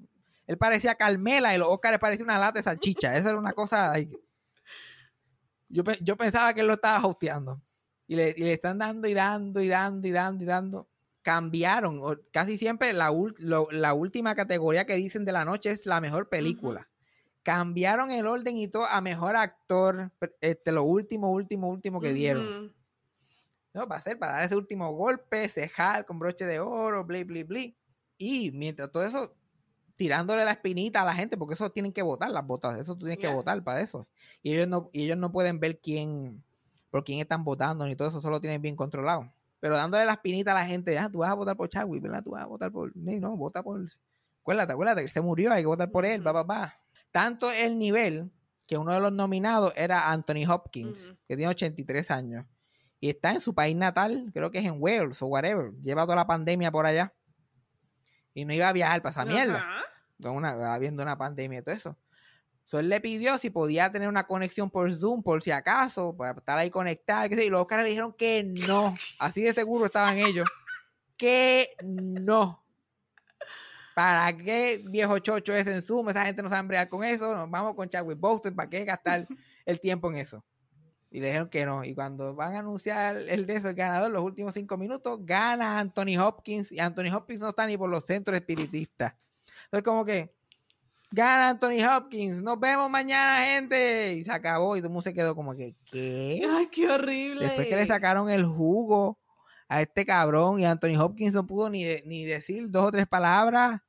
él parecía Carmela y los Oscars parecía una lata de salchicha. Eso era una cosa... Yo, yo pensaba que él lo estaba hosteando. Y le, y le están dando y dando y dando y dando y dando. Cambiaron. Casi siempre la, la última categoría que dicen de la noche es la mejor película. Cambiaron el orden y todo a mejor actor. Este, lo último, último, último que dieron. ¿no? Para hacer, para dar ese último golpe, cejar con broche de oro, bli, bli, bli. Y mientras todo eso, tirándole la espinita a la gente, porque eso tienen que votar las votas, eso tú tienes que votar para eso. Y ellos no, y ellos no pueden ver quién, por quién están votando, ni todo eso, solo tienen bien controlado. Pero dándole la espinita a la gente, ah, tú vas a votar por Chadwick, ¿verdad? Tú vas a votar por. No, no, vota por. Acuérdate, acuérdate que se murió, hay que votar por él, va, va, va. Tanto el nivel que uno de los nominados era Anthony Hopkins, que tiene 83 años. Y está en su país natal, creo que es en Wales o whatever. Lleva toda la pandemia por allá. Y no iba a viajar para esa mierda. Con una, habiendo una pandemia y todo eso. So, él le pidió si podía tener una conexión por Zoom, por si acaso, para estar ahí conectado. Y los Oscars le dijeron que no. Así de seguro estaban ellos. Que no. ¿Para qué viejo chocho es en Zoom? Esa gente no sabe bregar con eso. Nos vamos con Chadwick Boseman. ¿Para qué gastar el tiempo en eso? Y le dijeron que no. Y cuando van a anunciar el de eso, el ganador, los últimos cinco minutos, gana Anthony Hopkins. Y Anthony Hopkins no está ni por los centros espiritistas. Entonces, como que gana Anthony Hopkins. Nos vemos mañana, gente. Y se acabó. Y todo el mundo se quedó como que, ¿qué? Ay, qué horrible. Después que le sacaron el jugo a este cabrón y Anthony Hopkins no pudo ni, de- ni decir dos o tres palabras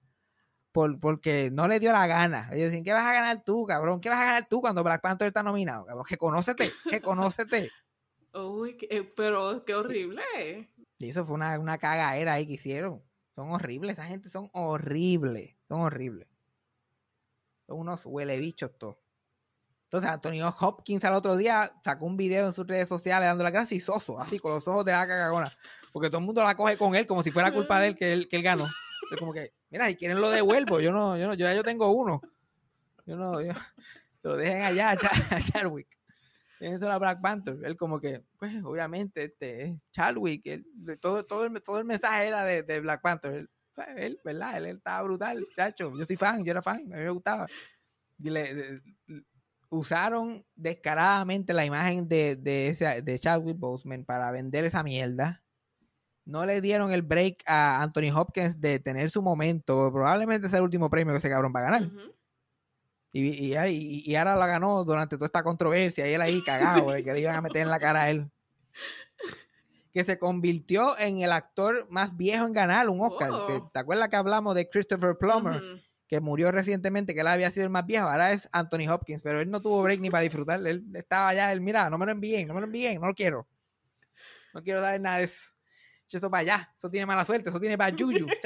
por, porque no le dio la gana. Ellos dicen, ¿qué vas a ganar tú, cabrón? ¿Qué vas a ganar tú cuando Black Panther está nominado? Cabrón, que conócete, que conócete. Uy, qué- pero qué horrible. Y eso fue una, una cagaera ahí que hicieron. Son horribles, esa gente son horribles, son horribles. Son unos huele bichos todos. Entonces, Antonio Hopkins al otro día sacó un video en sus redes sociales dando la gracia y soso, así con los ojos de la cagagona. Porque todo el mundo la coge con él como si fuera culpa de él que él, que él ganó. Es como que, mira, si quieren lo devuelvo. Yo no, yo no, yo ya yo tengo uno. Yo no, yo, se lo dejen allá a, Char-. Eso era Black Panther. Él como que, pues obviamente, este, es Chadwick, él- todo, todo, el, todo el mensaje era de, de Black Panther. Él, pues, él, ¿verdad? Él, él estaba brutal, chacho. Yo soy fan, yo era fan, a mí me gustaba. Y le- de- usaron descaradamente la imagen de, de, ese, de Chadwick Boseman para vender esa mierda. No le dieron el break a Anthony Hopkins de tener su momento. Probablemente sea el último premio que ese cabrón va a ganar. Y, y, y- y ahora la ganó durante toda esta controversia y él ahí cagado, eh, que le iban a meter en la cara a él. Que se convirtió en el actor más viejo en ganar un Oscar. Oh. ¿Te, te acuerdas que hablamos de Christopher Plummer, que murió recientemente, que él había sido el más viejo? Ahora es Anthony Hopkins, pero él no tuvo break ni para disfrutar. Él estaba allá, él, mira, no me lo envíen, no me lo envíen, no lo quiero. No quiero dar nada de eso. Eso para allá, eso tiene mala suerte, eso tiene para Yuyu.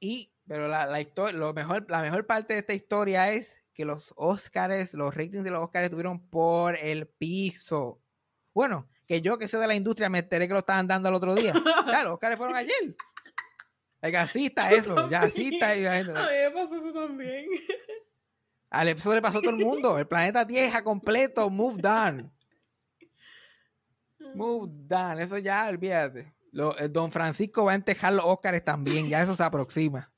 Y, pero la, la historia, lo mejor, la mejor parte de esta historia es que los Oscars, los ratings de los Oscars estuvieron por el piso. Bueno, que yo que sé de la industria me enteré que lo estaban dando el otro día. Claro, los Oscars fueron ayer. Gasista, Yo eso, ya gasista y la gente. A mí me pasó eso también. Al eso le pasó a todo el mundo. El planeta Tierra completo, moved on. Moved on. Eso ya, olvídate. Lo- eh, Don Francisco va a entejar los Oscars también. Ya eso se aproxima.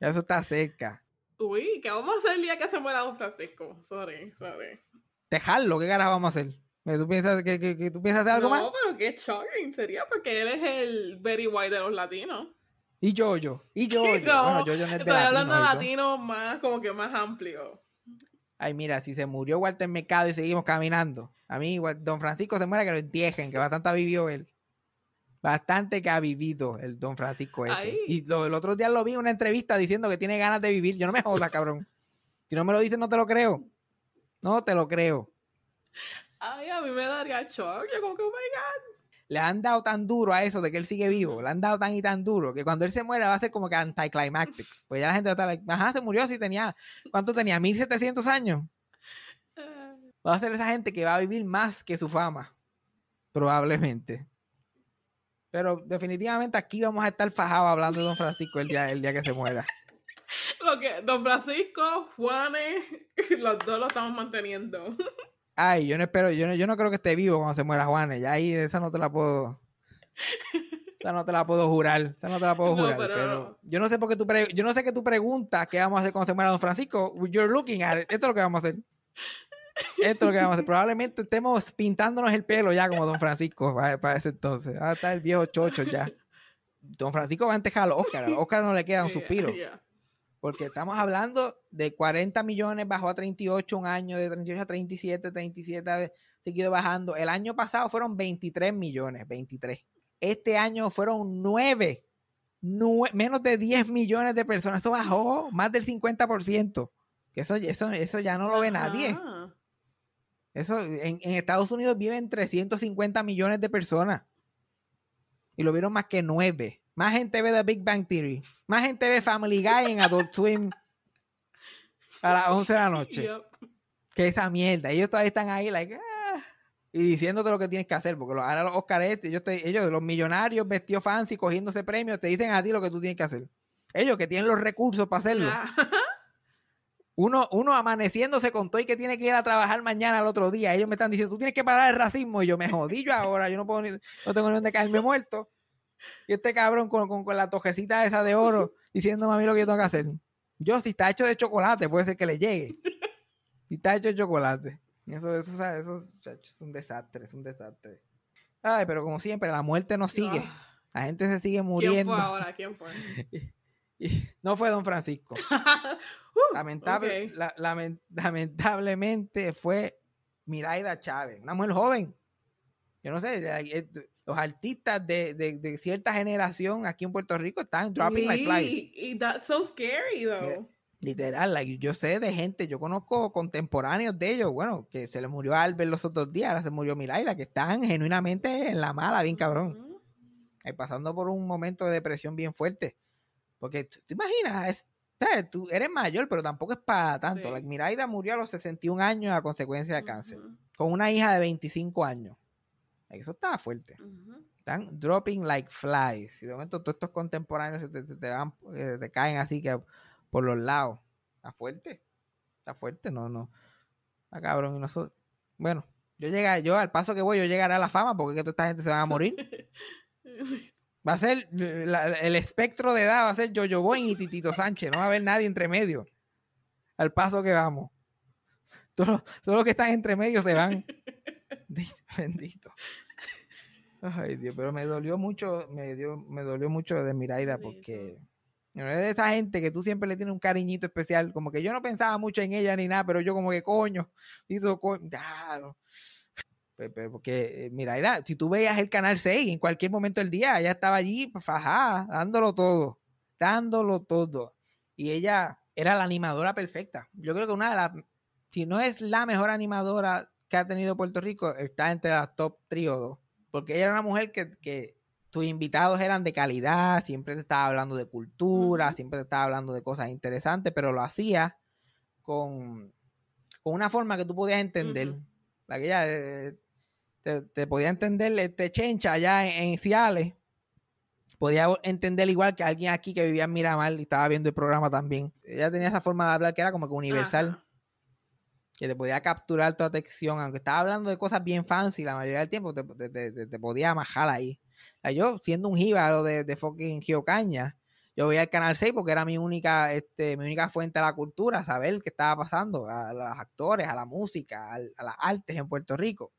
Ya eso está cerca. Uy, ¿qué vamos a hacer el día que se muera Don Francisco? Sorry, sorry. Tejarlo, ¿qué carajo vamos a hacer? ¿Tú piensas que, que- que tú piensas hacer algo no, más? pero qué shocking sería porque él es el Very White de los latinos. Y y. No, bueno, Jojo no es de Estoy hablando de y latinos más, como que más amplio. Ay, mira, si se murió Walter Mercado y seguimos caminando. A mí, Don Francisco se muere que lo entierren, que bastante vivió él. Bastante que ha vivido el don Francisco ese. Y lo- el otro día lo vi en una entrevista diciendo que tiene ganas de vivir. Yo no me jodas, cabrón. Si no me lo dices, no te lo creo. No te lo creo. Ay, a mí me daría shock. Yo como que, oh my God. Le han dado tan duro a eso de que él sigue vivo. Le han dado tan y tan duro que cuando él se muera va a ser como que anticlimactic. Pues ya la gente va a estar like, ajá, se murió si tenía, ¿cuánto tenía? 1700 años. Eh, Va a ser esa gente que va a vivir más que su fama. Probablemente. Pero definitivamente aquí vamos a estar fajados hablando de Don Francisco el día, el día que se muera. Lo que, don Francisco, Juanes, los dos lo estamos manteniendo. Ay, yo no espero, yo no, yo no creo que esté vivo cuando se muera Juanes. Ya ahí esa no te la puedo. Esa no te la puedo jurar. Esa no te la puedo No, jurar. pero yo no sé por qué tú pre- yo no sé qué tú preguntas qué vamos a hacer cuando se muera Don Francisco. You're looking at it. Esto es lo que vamos a hacer. Esto es lo que vamos a hacer. Probablemente estemos pintándonos el pelo ya como Don Francisco para, para ese entonces. Va a estar el viejo chocho ya. Don Francisco va a antejar a los Oscar. A los Oscar no le queda un Yeah, suspiro. yeah. Porque estamos hablando de 40 millones, bajó a 38 un año, de 38 a 37, 37 ha seguido bajando. El año pasado fueron 23 millones, 23. Este año fueron 9, menos de 10 millones de personas. Eso bajó más del 50%. Que eso, eso, eso ya no lo ve nadie. Eso, en, en Estados Unidos viven 350 millones de personas. Y lo vieron más que 9. Más gente ve The Big Bang Theory. Más gente ve Family Guy en Adult Swim a las 11 de la noche. Yep. Que esa mierda. Ellos todavía están ahí, like, ah, y diciéndote lo que tienes que hacer. Porque ahora los Oscar este, ellos, te- ellos, los millonarios vestidos fancy, cogiéndose premios, te dicen a ti lo que tú tienes que hacer. Ellos que tienen los recursos para hacerlo. Ah, Uno, uno amaneciéndose con todo y que tiene que ir a trabajar mañana al otro día. Ellos me están diciendo, tú tienes que parar el racismo. Y yo me jodí yo ahora, yo no puedo ni- no tengo ni dónde caerme muerto. Y este cabrón con, con, con la tojecita esa de oro diciéndome a mí lo que yo tengo que hacer. Yo, si está hecho de chocolate, puede ser que le llegue. Si está hecho de chocolate. Eso, eso, eso, eso, es un desastre, es un desastre. Ay, pero como siempre, la muerte no sigue. ah, La gente se sigue ¿Quién muriendo. fue ahora? ¿Quién fue? Y no fue Don Francisco. Uh, Lamentable, la- lamentablemente fue Miraida Chávez, una mujer joven. Yo no sé, los artistas de, de- de cierta generación aquí en Puerto Rico están dropping like flies. Y that's so scary though. Literal, like, yo sé de gente, yo conozco contemporáneos de ellos, bueno, que se le murió Albert los otros días, ahora se murió Miraida, que están genuinamente en la mala, bien cabrón. Eh, pasando por un momento de depresión bien fuerte. Porque tú te imaginas, es- ¿sabes? tú eres mayor, pero tampoco es para tanto. Sí. Like, Miraida murió a los 61 años a consecuencia de cáncer, con una hija de 25 años. Eso estaba fuerte. Están dropping like flies. Y de momento todos estos contemporáneos se te, te- te van, eh, te caen así que por los lados. Está fuerte. Está fuerte, no, no. Está cabrón. Y nosotros, bueno, yo llegaré, yo al paso que voy, yo llegaré a la fama porque es que toda esta gente se van a morir. Va a ser la- el espectro de edad va a ser Jojo Boy y Titito Sánchez. No va a haber nadie entre medio. Al paso que vamos. Todos los, todos los que están entre medio se van. Bendito. Ay, Dios, pero me dolió mucho, me dio, me dolió mucho de Miraida porque es de esa gente que tú siempre le tienes un cariñito especial. Como que yo no pensaba mucho en ella ni nada, pero yo como que coño, hizo co- ya, no. Pe- Pero porque, eh, mira, era, si tú veías el canal 6 en cualquier momento del día, ella estaba allí pues, fajada, dándolo todo, dándolo todo. Y ella era la animadora perfecta. Yo creo que una de las, si no es la mejor animadora que ha tenido Puerto Rico, está entre las top 3 o 2. Porque ella era una mujer que, que tus invitados eran de calidad, siempre te estaba hablando de cultura, siempre te estaba hablando de cosas interesantes, pero lo hacía con, con una forma que tú podías entender. La que ella eh, te, te podía entender este chencha allá en, en Ciales. Podía entender igual que alguien aquí que vivía en Miramar y estaba viendo el programa también. Ella tenía esa forma de hablar que era como que universal, Ajá. Que te podía capturar tu atención, aunque estaba hablando de cosas bien fancy la mayoría del tiempo, te, te- te- te- podía majar ahí. O yo, siendo un jíbaro de, de fucking Geocaña, yo veía el Canal 6 porque era mi única, este, mi única fuente de la cultura, saber qué estaba pasando a los actores, a la música, a, las artes en Puerto Rico.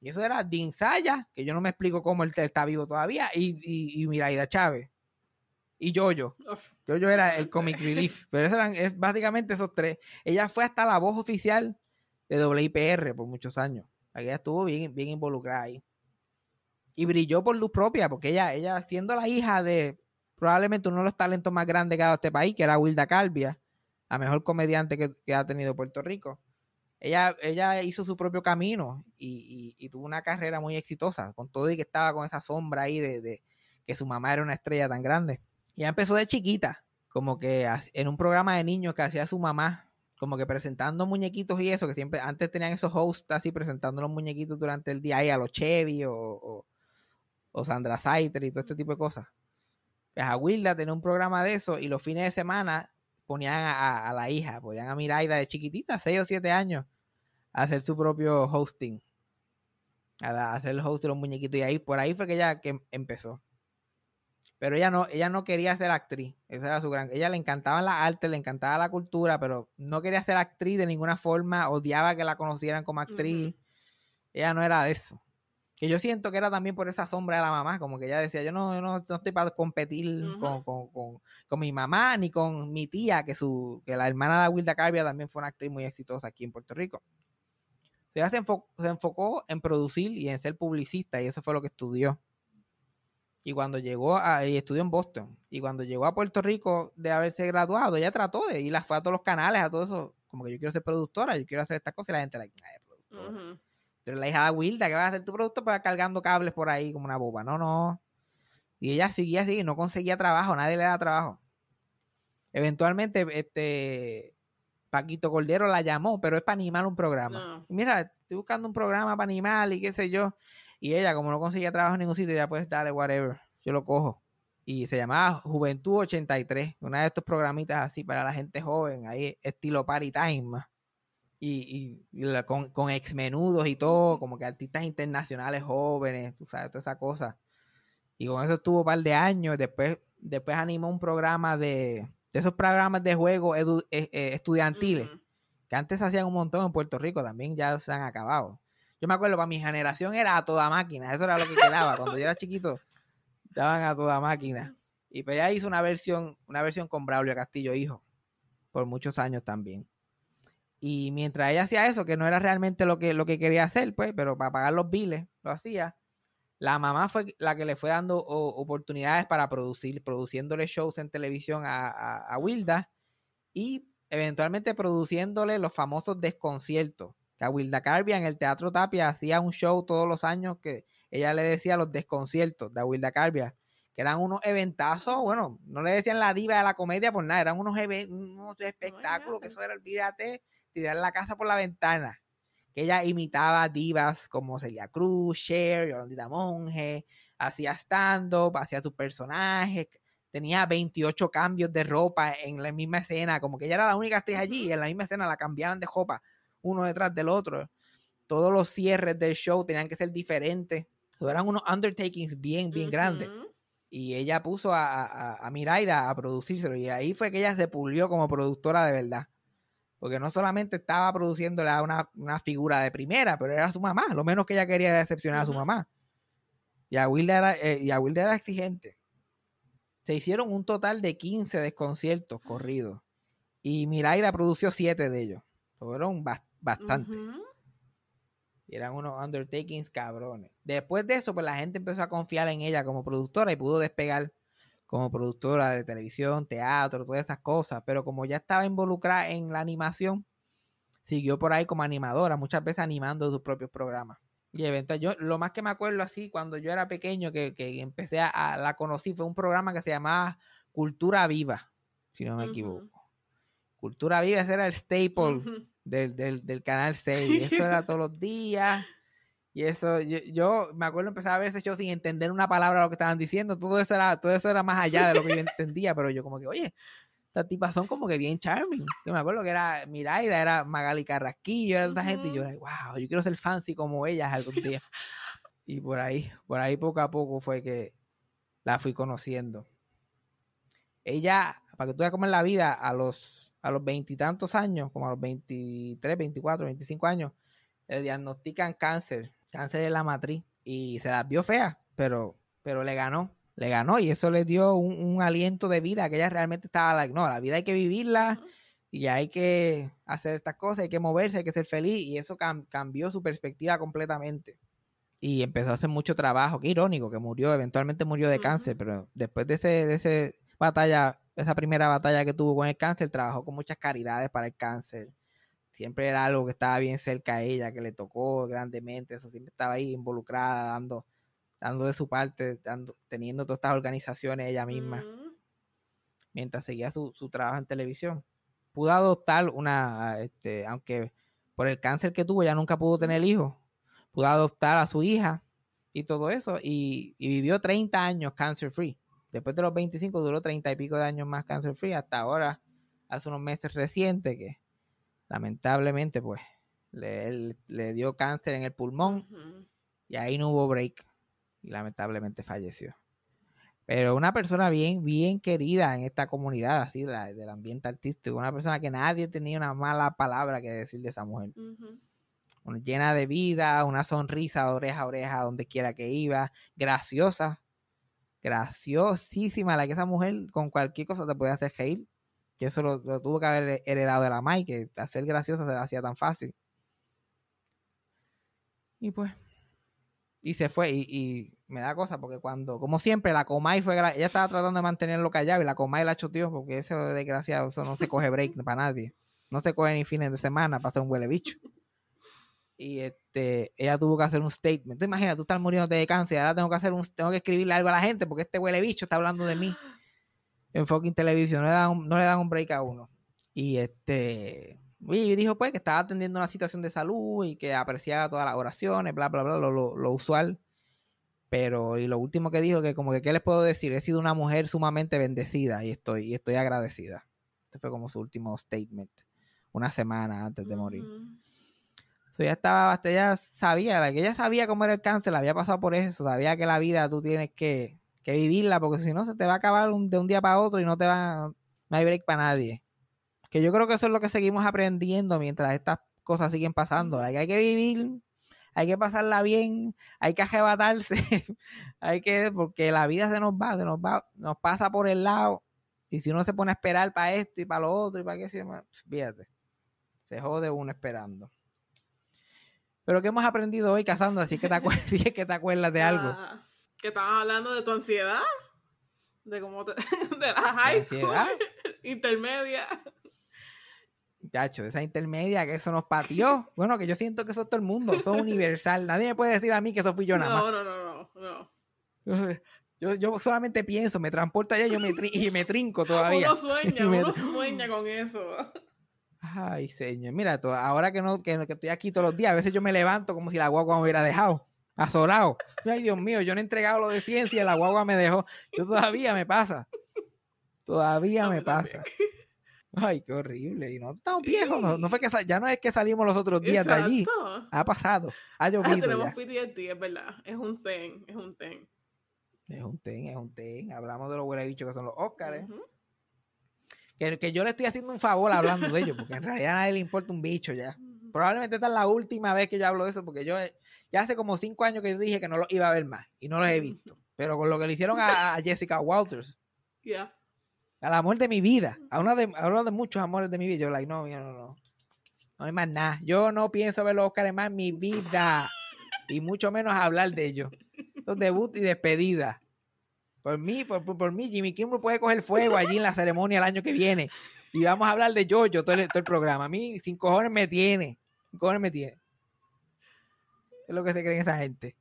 Y eso era Dean Saya, que yo no me explico cómo él está vivo todavía, y, y Miraida Chávez. Y. Uf, Yoyo era el comic relief. Pero eso eran es básicamente esos tres. Ella fue hasta la voz oficial de WIPR por muchos años. Ella estuvo bien, bien involucrada ahí. y brilló por luz propia, porque ella, ella siendo la hija de probablemente uno de los talentos más grandes que ha dado este país, que era Wilda Calvia, la mejor comediante que, ha tenido Puerto Rico. Ella, ella hizo su propio camino y, tuvo una carrera muy exitosa, con todo y que estaba con esa sombra ahí de, de que su mamá era una estrella tan grande. Y empezó de chiquita, como que en un programa de niños que hacía su mamá, como que presentando muñequitos y eso, que siempre antes tenían esos hosts así presentando los muñequitos durante el día ahí a los Chevy o, o, Sandra Saiter y todo este tipo de cosas. Pues a Wilda tenía un programa de eso y los fines de semana ponían a, la hija, ponían a Miraida de chiquitita, 6 o 7 años, a hacer su propio hosting, a, hacer el host de los muñequitos y ahí por ahí fue que ella que empezó. Pero ella no, ella no quería ser actriz. Esa era su gran. Ella le encantaba la arte, le encantaba la cultura, pero no quería ser actriz de ninguna forma. Odiaba que la conocieran como actriz. Ella no era de eso. Que yo siento que era también por esa sombra de la mamá, como que ella decía, yo no, no, estoy para competir con, mi mamá ni con mi tía, que su, que la hermana de Wilda Carbia también fue una actriz muy exitosa aquí en Puerto Rico. Ella se enfocó en producir y en ser publicista, y eso fue lo que estudió. Y cuando llegó a, y estudió en Boston, y cuando llegó a Puerto Rico de haberse graduado, ella trató de ir, fue a todos los canales, a todo eso, como que yo quiero ser productora, yo quiero hacer estas cosas, y la gente la productora. la hija de Wilda, que va a hacer tu producto para cargando cables por ahí como una boba. No, no. Y ella seguía así, no conseguía trabajo, nadie le da trabajo. Eventualmente, este Paquito Cordero la llamó, pero es para animar un programa. Mira, estoy buscando un programa para animar y qué sé yo. Y ella, como no conseguía trabajo en ningún sitio, ya puede darle whatever. Yo lo cojo. Y se llamaba Juventud 83, una de estos programitas así para la gente joven, ahí estilo party time. Y, y, con, con ex menudos y todo, como que artistas internacionales jóvenes, tú sabes, toda esa cosa. Y con eso estuvo un par de años. Después, después animó un programa de, de esos programas de juego eh, eh, estudiantiles, que antes hacían un montón en Puerto Rico, también ya se han acabado. Yo me acuerdo, para mi generación era a toda máquina. Eso era lo que quedaba. Cuando yo era chiquito, daban a toda máquina. Y pues ella hizo una versión, una versión con Braulio Castillo, hijo, por muchos años también. Y mientras ella hacía eso, que no era realmente lo que, lo que quería hacer, pues, pero para pagar los biles, lo hacía. La mamá fue la que le fue dando oportunidades para producir, produciéndole shows en televisión a, a Wilda y eventualmente produciéndole los famosos desconciertos que a Wilda Carbia en el Teatro Tapia hacía un show todos los años que ella le decía los desconciertos de Wilda Carbia, que eran unos eventazos, bueno, no le decían la diva de la comedia por nada, eran unos, unos espectáculos que eso era, olvídate, tirar la casa por la ventana. Que ella imitaba divas como Celia Cruz, Cher, Yolandita Monge, hacía stand-up, hacía sus personajes, tenía 28 cambios de ropa en la misma escena, como que ella era la única actriz allí y en la misma escena la cambiaban de ropa uno detrás del otro. Todos los cierres del show tenían que ser diferentes. Eran unos undertakings bien, bien grandes. Y ella puso a, a, Miraida a producírselo. Y ahí fue que ella se pulió como productora de verdad. Porque no solamente estaba produciéndole a una, figura de primera, pero era su mamá. Lo menos que ella quería decepcionar a su mamá. Y a Wilda era, eh, y a era exigente. Se hicieron un total de 15 desconciertos corridos. Y Miraida produció 7 de ellos. Fueron bastante. Y eran unos undertakings cabrones. Después de eso, pues la gente empezó a confiar en ella como productora y pudo despegar como productora de televisión, teatro, todas esas cosas. Pero como ya estaba involucrada en la animación, siguió por ahí como animadora, muchas veces animando sus propios programas. Y eventualmente, yo lo más que me acuerdo así, cuando yo era pequeño, que, empecé a, la conocí, fue un programa que se llamaba Cultura Viva, si no me equivoco. Cultura Viva, ese era el staple del, del, canal 6. Eso era todos los días. Y eso, yo, me acuerdo empezar a ver ese show sin entender una palabra de lo que estaban diciendo. Todo eso era, todo eso era más allá de lo que yo entendía, pero yo como que, oye, estas tipas son como que bien charming. Yo me acuerdo que era Miraida, era Magali Carrasquillo, era esta gente, y yo era, wow, yo quiero ser fancy como ellas algún día. Y por ahí, por ahí poco a poco fue que la fui conociendo. Ella, para que tú veas cómo es la vida, a los a los veintitantos años, como a los 23, 24, 25 años, le diagnostican cáncer, cáncer de la matriz, y se la vio fea, pero, pero le ganó, le ganó, y eso le dio un, aliento de vida, que ella realmente estaba, like, no, la vida hay que vivirla, y hay que hacer estas cosas, hay que moverse, hay que ser feliz, y eso cambió su perspectiva completamente. y empezó a hacer mucho trabajo. Qué irónico que murió, eventualmente murió de cáncer, pero después de ese, de ese batalla, esa primera batalla que tuvo con el cáncer, trabajó con muchas caridades para el cáncer. Siempre era algo que estaba bien cerca a ella, que le tocó grandemente, eso siempre estaba ahí involucrada, dando, dando de su parte, dando, teniendo todas estas organizaciones ella misma, mientras seguía su, su trabajo en televisión. Pudo adoptar una, este, aunque por el cáncer que tuvo, ya nunca pudo tener hijos, pudo adoptar a su hija y todo eso, y, vivió 30 años cancer free. Después de los 25 duró 30 y pico de años más cancer free, hasta ahora, hace unos meses recientes que lamentablemente pues le, dio cáncer en el pulmón y ahí no hubo break y lamentablemente falleció. Pero una persona bien, bien querida en esta comunidad, así, del ambiente artístico, una persona que nadie tenía una mala palabra que decir de esa mujer. Llena de vida, una sonrisa de oreja a oreja donde quiera que iba, graciosa, graciosísima, la que esa mujer con cualquier cosa te puede hacer reír, que eso lo, tuvo que haber heredado de la Mai, que hacer graciosa se la hacía tan fácil. Y pues, y se fue, y, me da cosa, porque cuando, como siempre, la Comay fue, ella estaba tratando de mantenerlo callado, y la Comay la choteó, porque ese desgraciado, eso no se coge break para nadie. No se coge ni fines de semana para hacer un huele bicho y este, ella tuvo que hacer un statement. Tú imaginas, tú estás muriendo de cáncer, ahora tengo que hacer un, tengo que escribirle algo a la gente porque este huele bicho está hablando de mí en fucking televisión, no le dan, no le dan un break a uno. Y este, y dijo pues que estaba atendiendo una situación de salud y que apreciaba todas las oraciones, bla, bla, bla, lo, lo, usual. Pero, y lo último que dijo, que como que, ¿qué les puedo decir? He sido una mujer sumamente bendecida y estoy, y estoy agradecida. Este fue como su último statement, una semana antes de morir ya estaba, ya sabía, que ella sabía cómo era el cáncer, la había pasado por eso, sabía que la vida tú tienes que, vivirla, porque si no se te va a acabar de un día para otro y no te va, no hay break para nadie. Que yo creo que eso es lo que seguimos aprendiendo mientras estas cosas siguen pasando. Hay, que vivir, hay que pasarla bien, hay que arrebatarse, hay que, porque la vida se nos va, se nos va, nos pasa por el lado. Y si uno se pone a esperar para esto y para lo otro y para qué, fíjate, se jode uno esperando. Pero ¿qué hemos aprendido hoy, Cassandra? Si es que te, acuerdas, que te acuerdas de algo. Ah, que estabas hablando de tu ansiedad. De cómo te, de la high school, intermedia. Chacho, esa intermedia que eso nos pateó. Bueno, que yo siento que eso es todo el mundo, eso es universal. Nadie me puede decir a mí que eso fui yo nada más. No, no, no, no. Yo, yo solamente pienso, me transporta allá y yo me, y me trinco todavía. Uno sueña, uno sueña con eso. Ay, señor, mira, ahora que no que, estoy aquí todos los días, a veces yo me levanto como si la guagua me hubiera dejado, azorado. Ay, Dios mío, yo no he entregado lo de ciencia, la guagua me dejó. Yo todavía me pasa. Todavía me pasa. Ay, qué horrible. Y no estamos viejos, no, fue que ya no es que salimos los otros días de allí. Ha pasado, ha llovido. Ah, tenemos PTSD, es verdad. Es un ten, es un ten. Es un ten, es un ten. Hablamos de los huele bichos que son los Óscares que, yo le estoy haciendo un favor hablando de ellos, porque en realidad a nadie le importa un bicho ya. Probablemente esta es la última vez que yo hablo de eso, porque yo ya hace como cinco años que yo dije que no lo iba a ver más y no los he visto. Pero con lo que le hicieron a, Jessica Walters, a la amor de mi vida, a uno de, de muchos amores de mi vida, yo, like, no, no, no. No hay más nada. Yo no pienso ver los Oscars más en mi vida. Y mucho menos hablar de ellos. Entonces, debut y despedida. Por mí, por, por, mí, Jimmy Kimmel puede coger fuego allí en la ceremonia el año que viene. Y vamos a hablar de Jojo todo el, todo el programa. A mí, sin cojones me tiene. Sin cojones me tiene. ¿Qué es lo que se creen esa gente?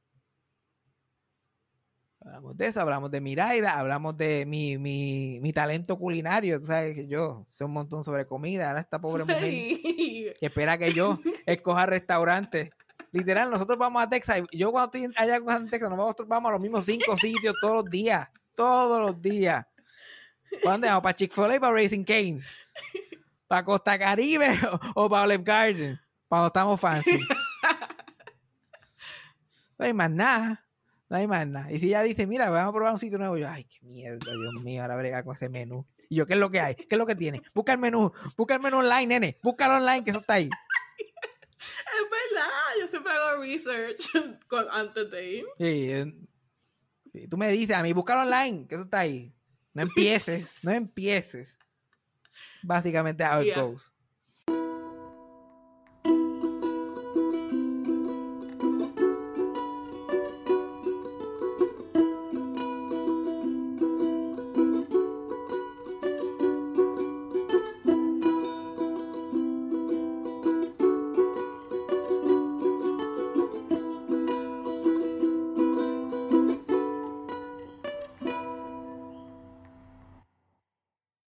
Hablamos de eso, hablamos de Miraida, hablamos de mi, mi, mi talento culinario. Tú sabes que yo sé un montón sobre comida. Ahora esta pobre mujer que espera que yo escoja restaurantes Literal, nosotros vamos a Texas. Yo cuando estoy allá en Texas, nosotros vamos a los mismos cinco sitios todos los días. Todos los días. ¿Dónde vamos? ¿Para Chick-fil-A y para Racing Canes? ¿Para Costa Caribe o, para Olive Garden? Cuando estamos fancy. No hay más nada. No hay más nada. Y si ella dice, mira, vamos a probar un sitio nuevo, yo, ay, qué mierda, Dios mío, ahora brega con ese menú. Y yo, ¿qué es lo que hay? ¿Qué es lo que tiene? Busca el menú, busca el menú online, nene. Búscalo online, que eso está ahí. Es verdad, yo siempre hago research antes de ir. Sí, tú me dices, a mí buscar online, que eso está ahí. No empieces, no empieces. Básicamente how it goes.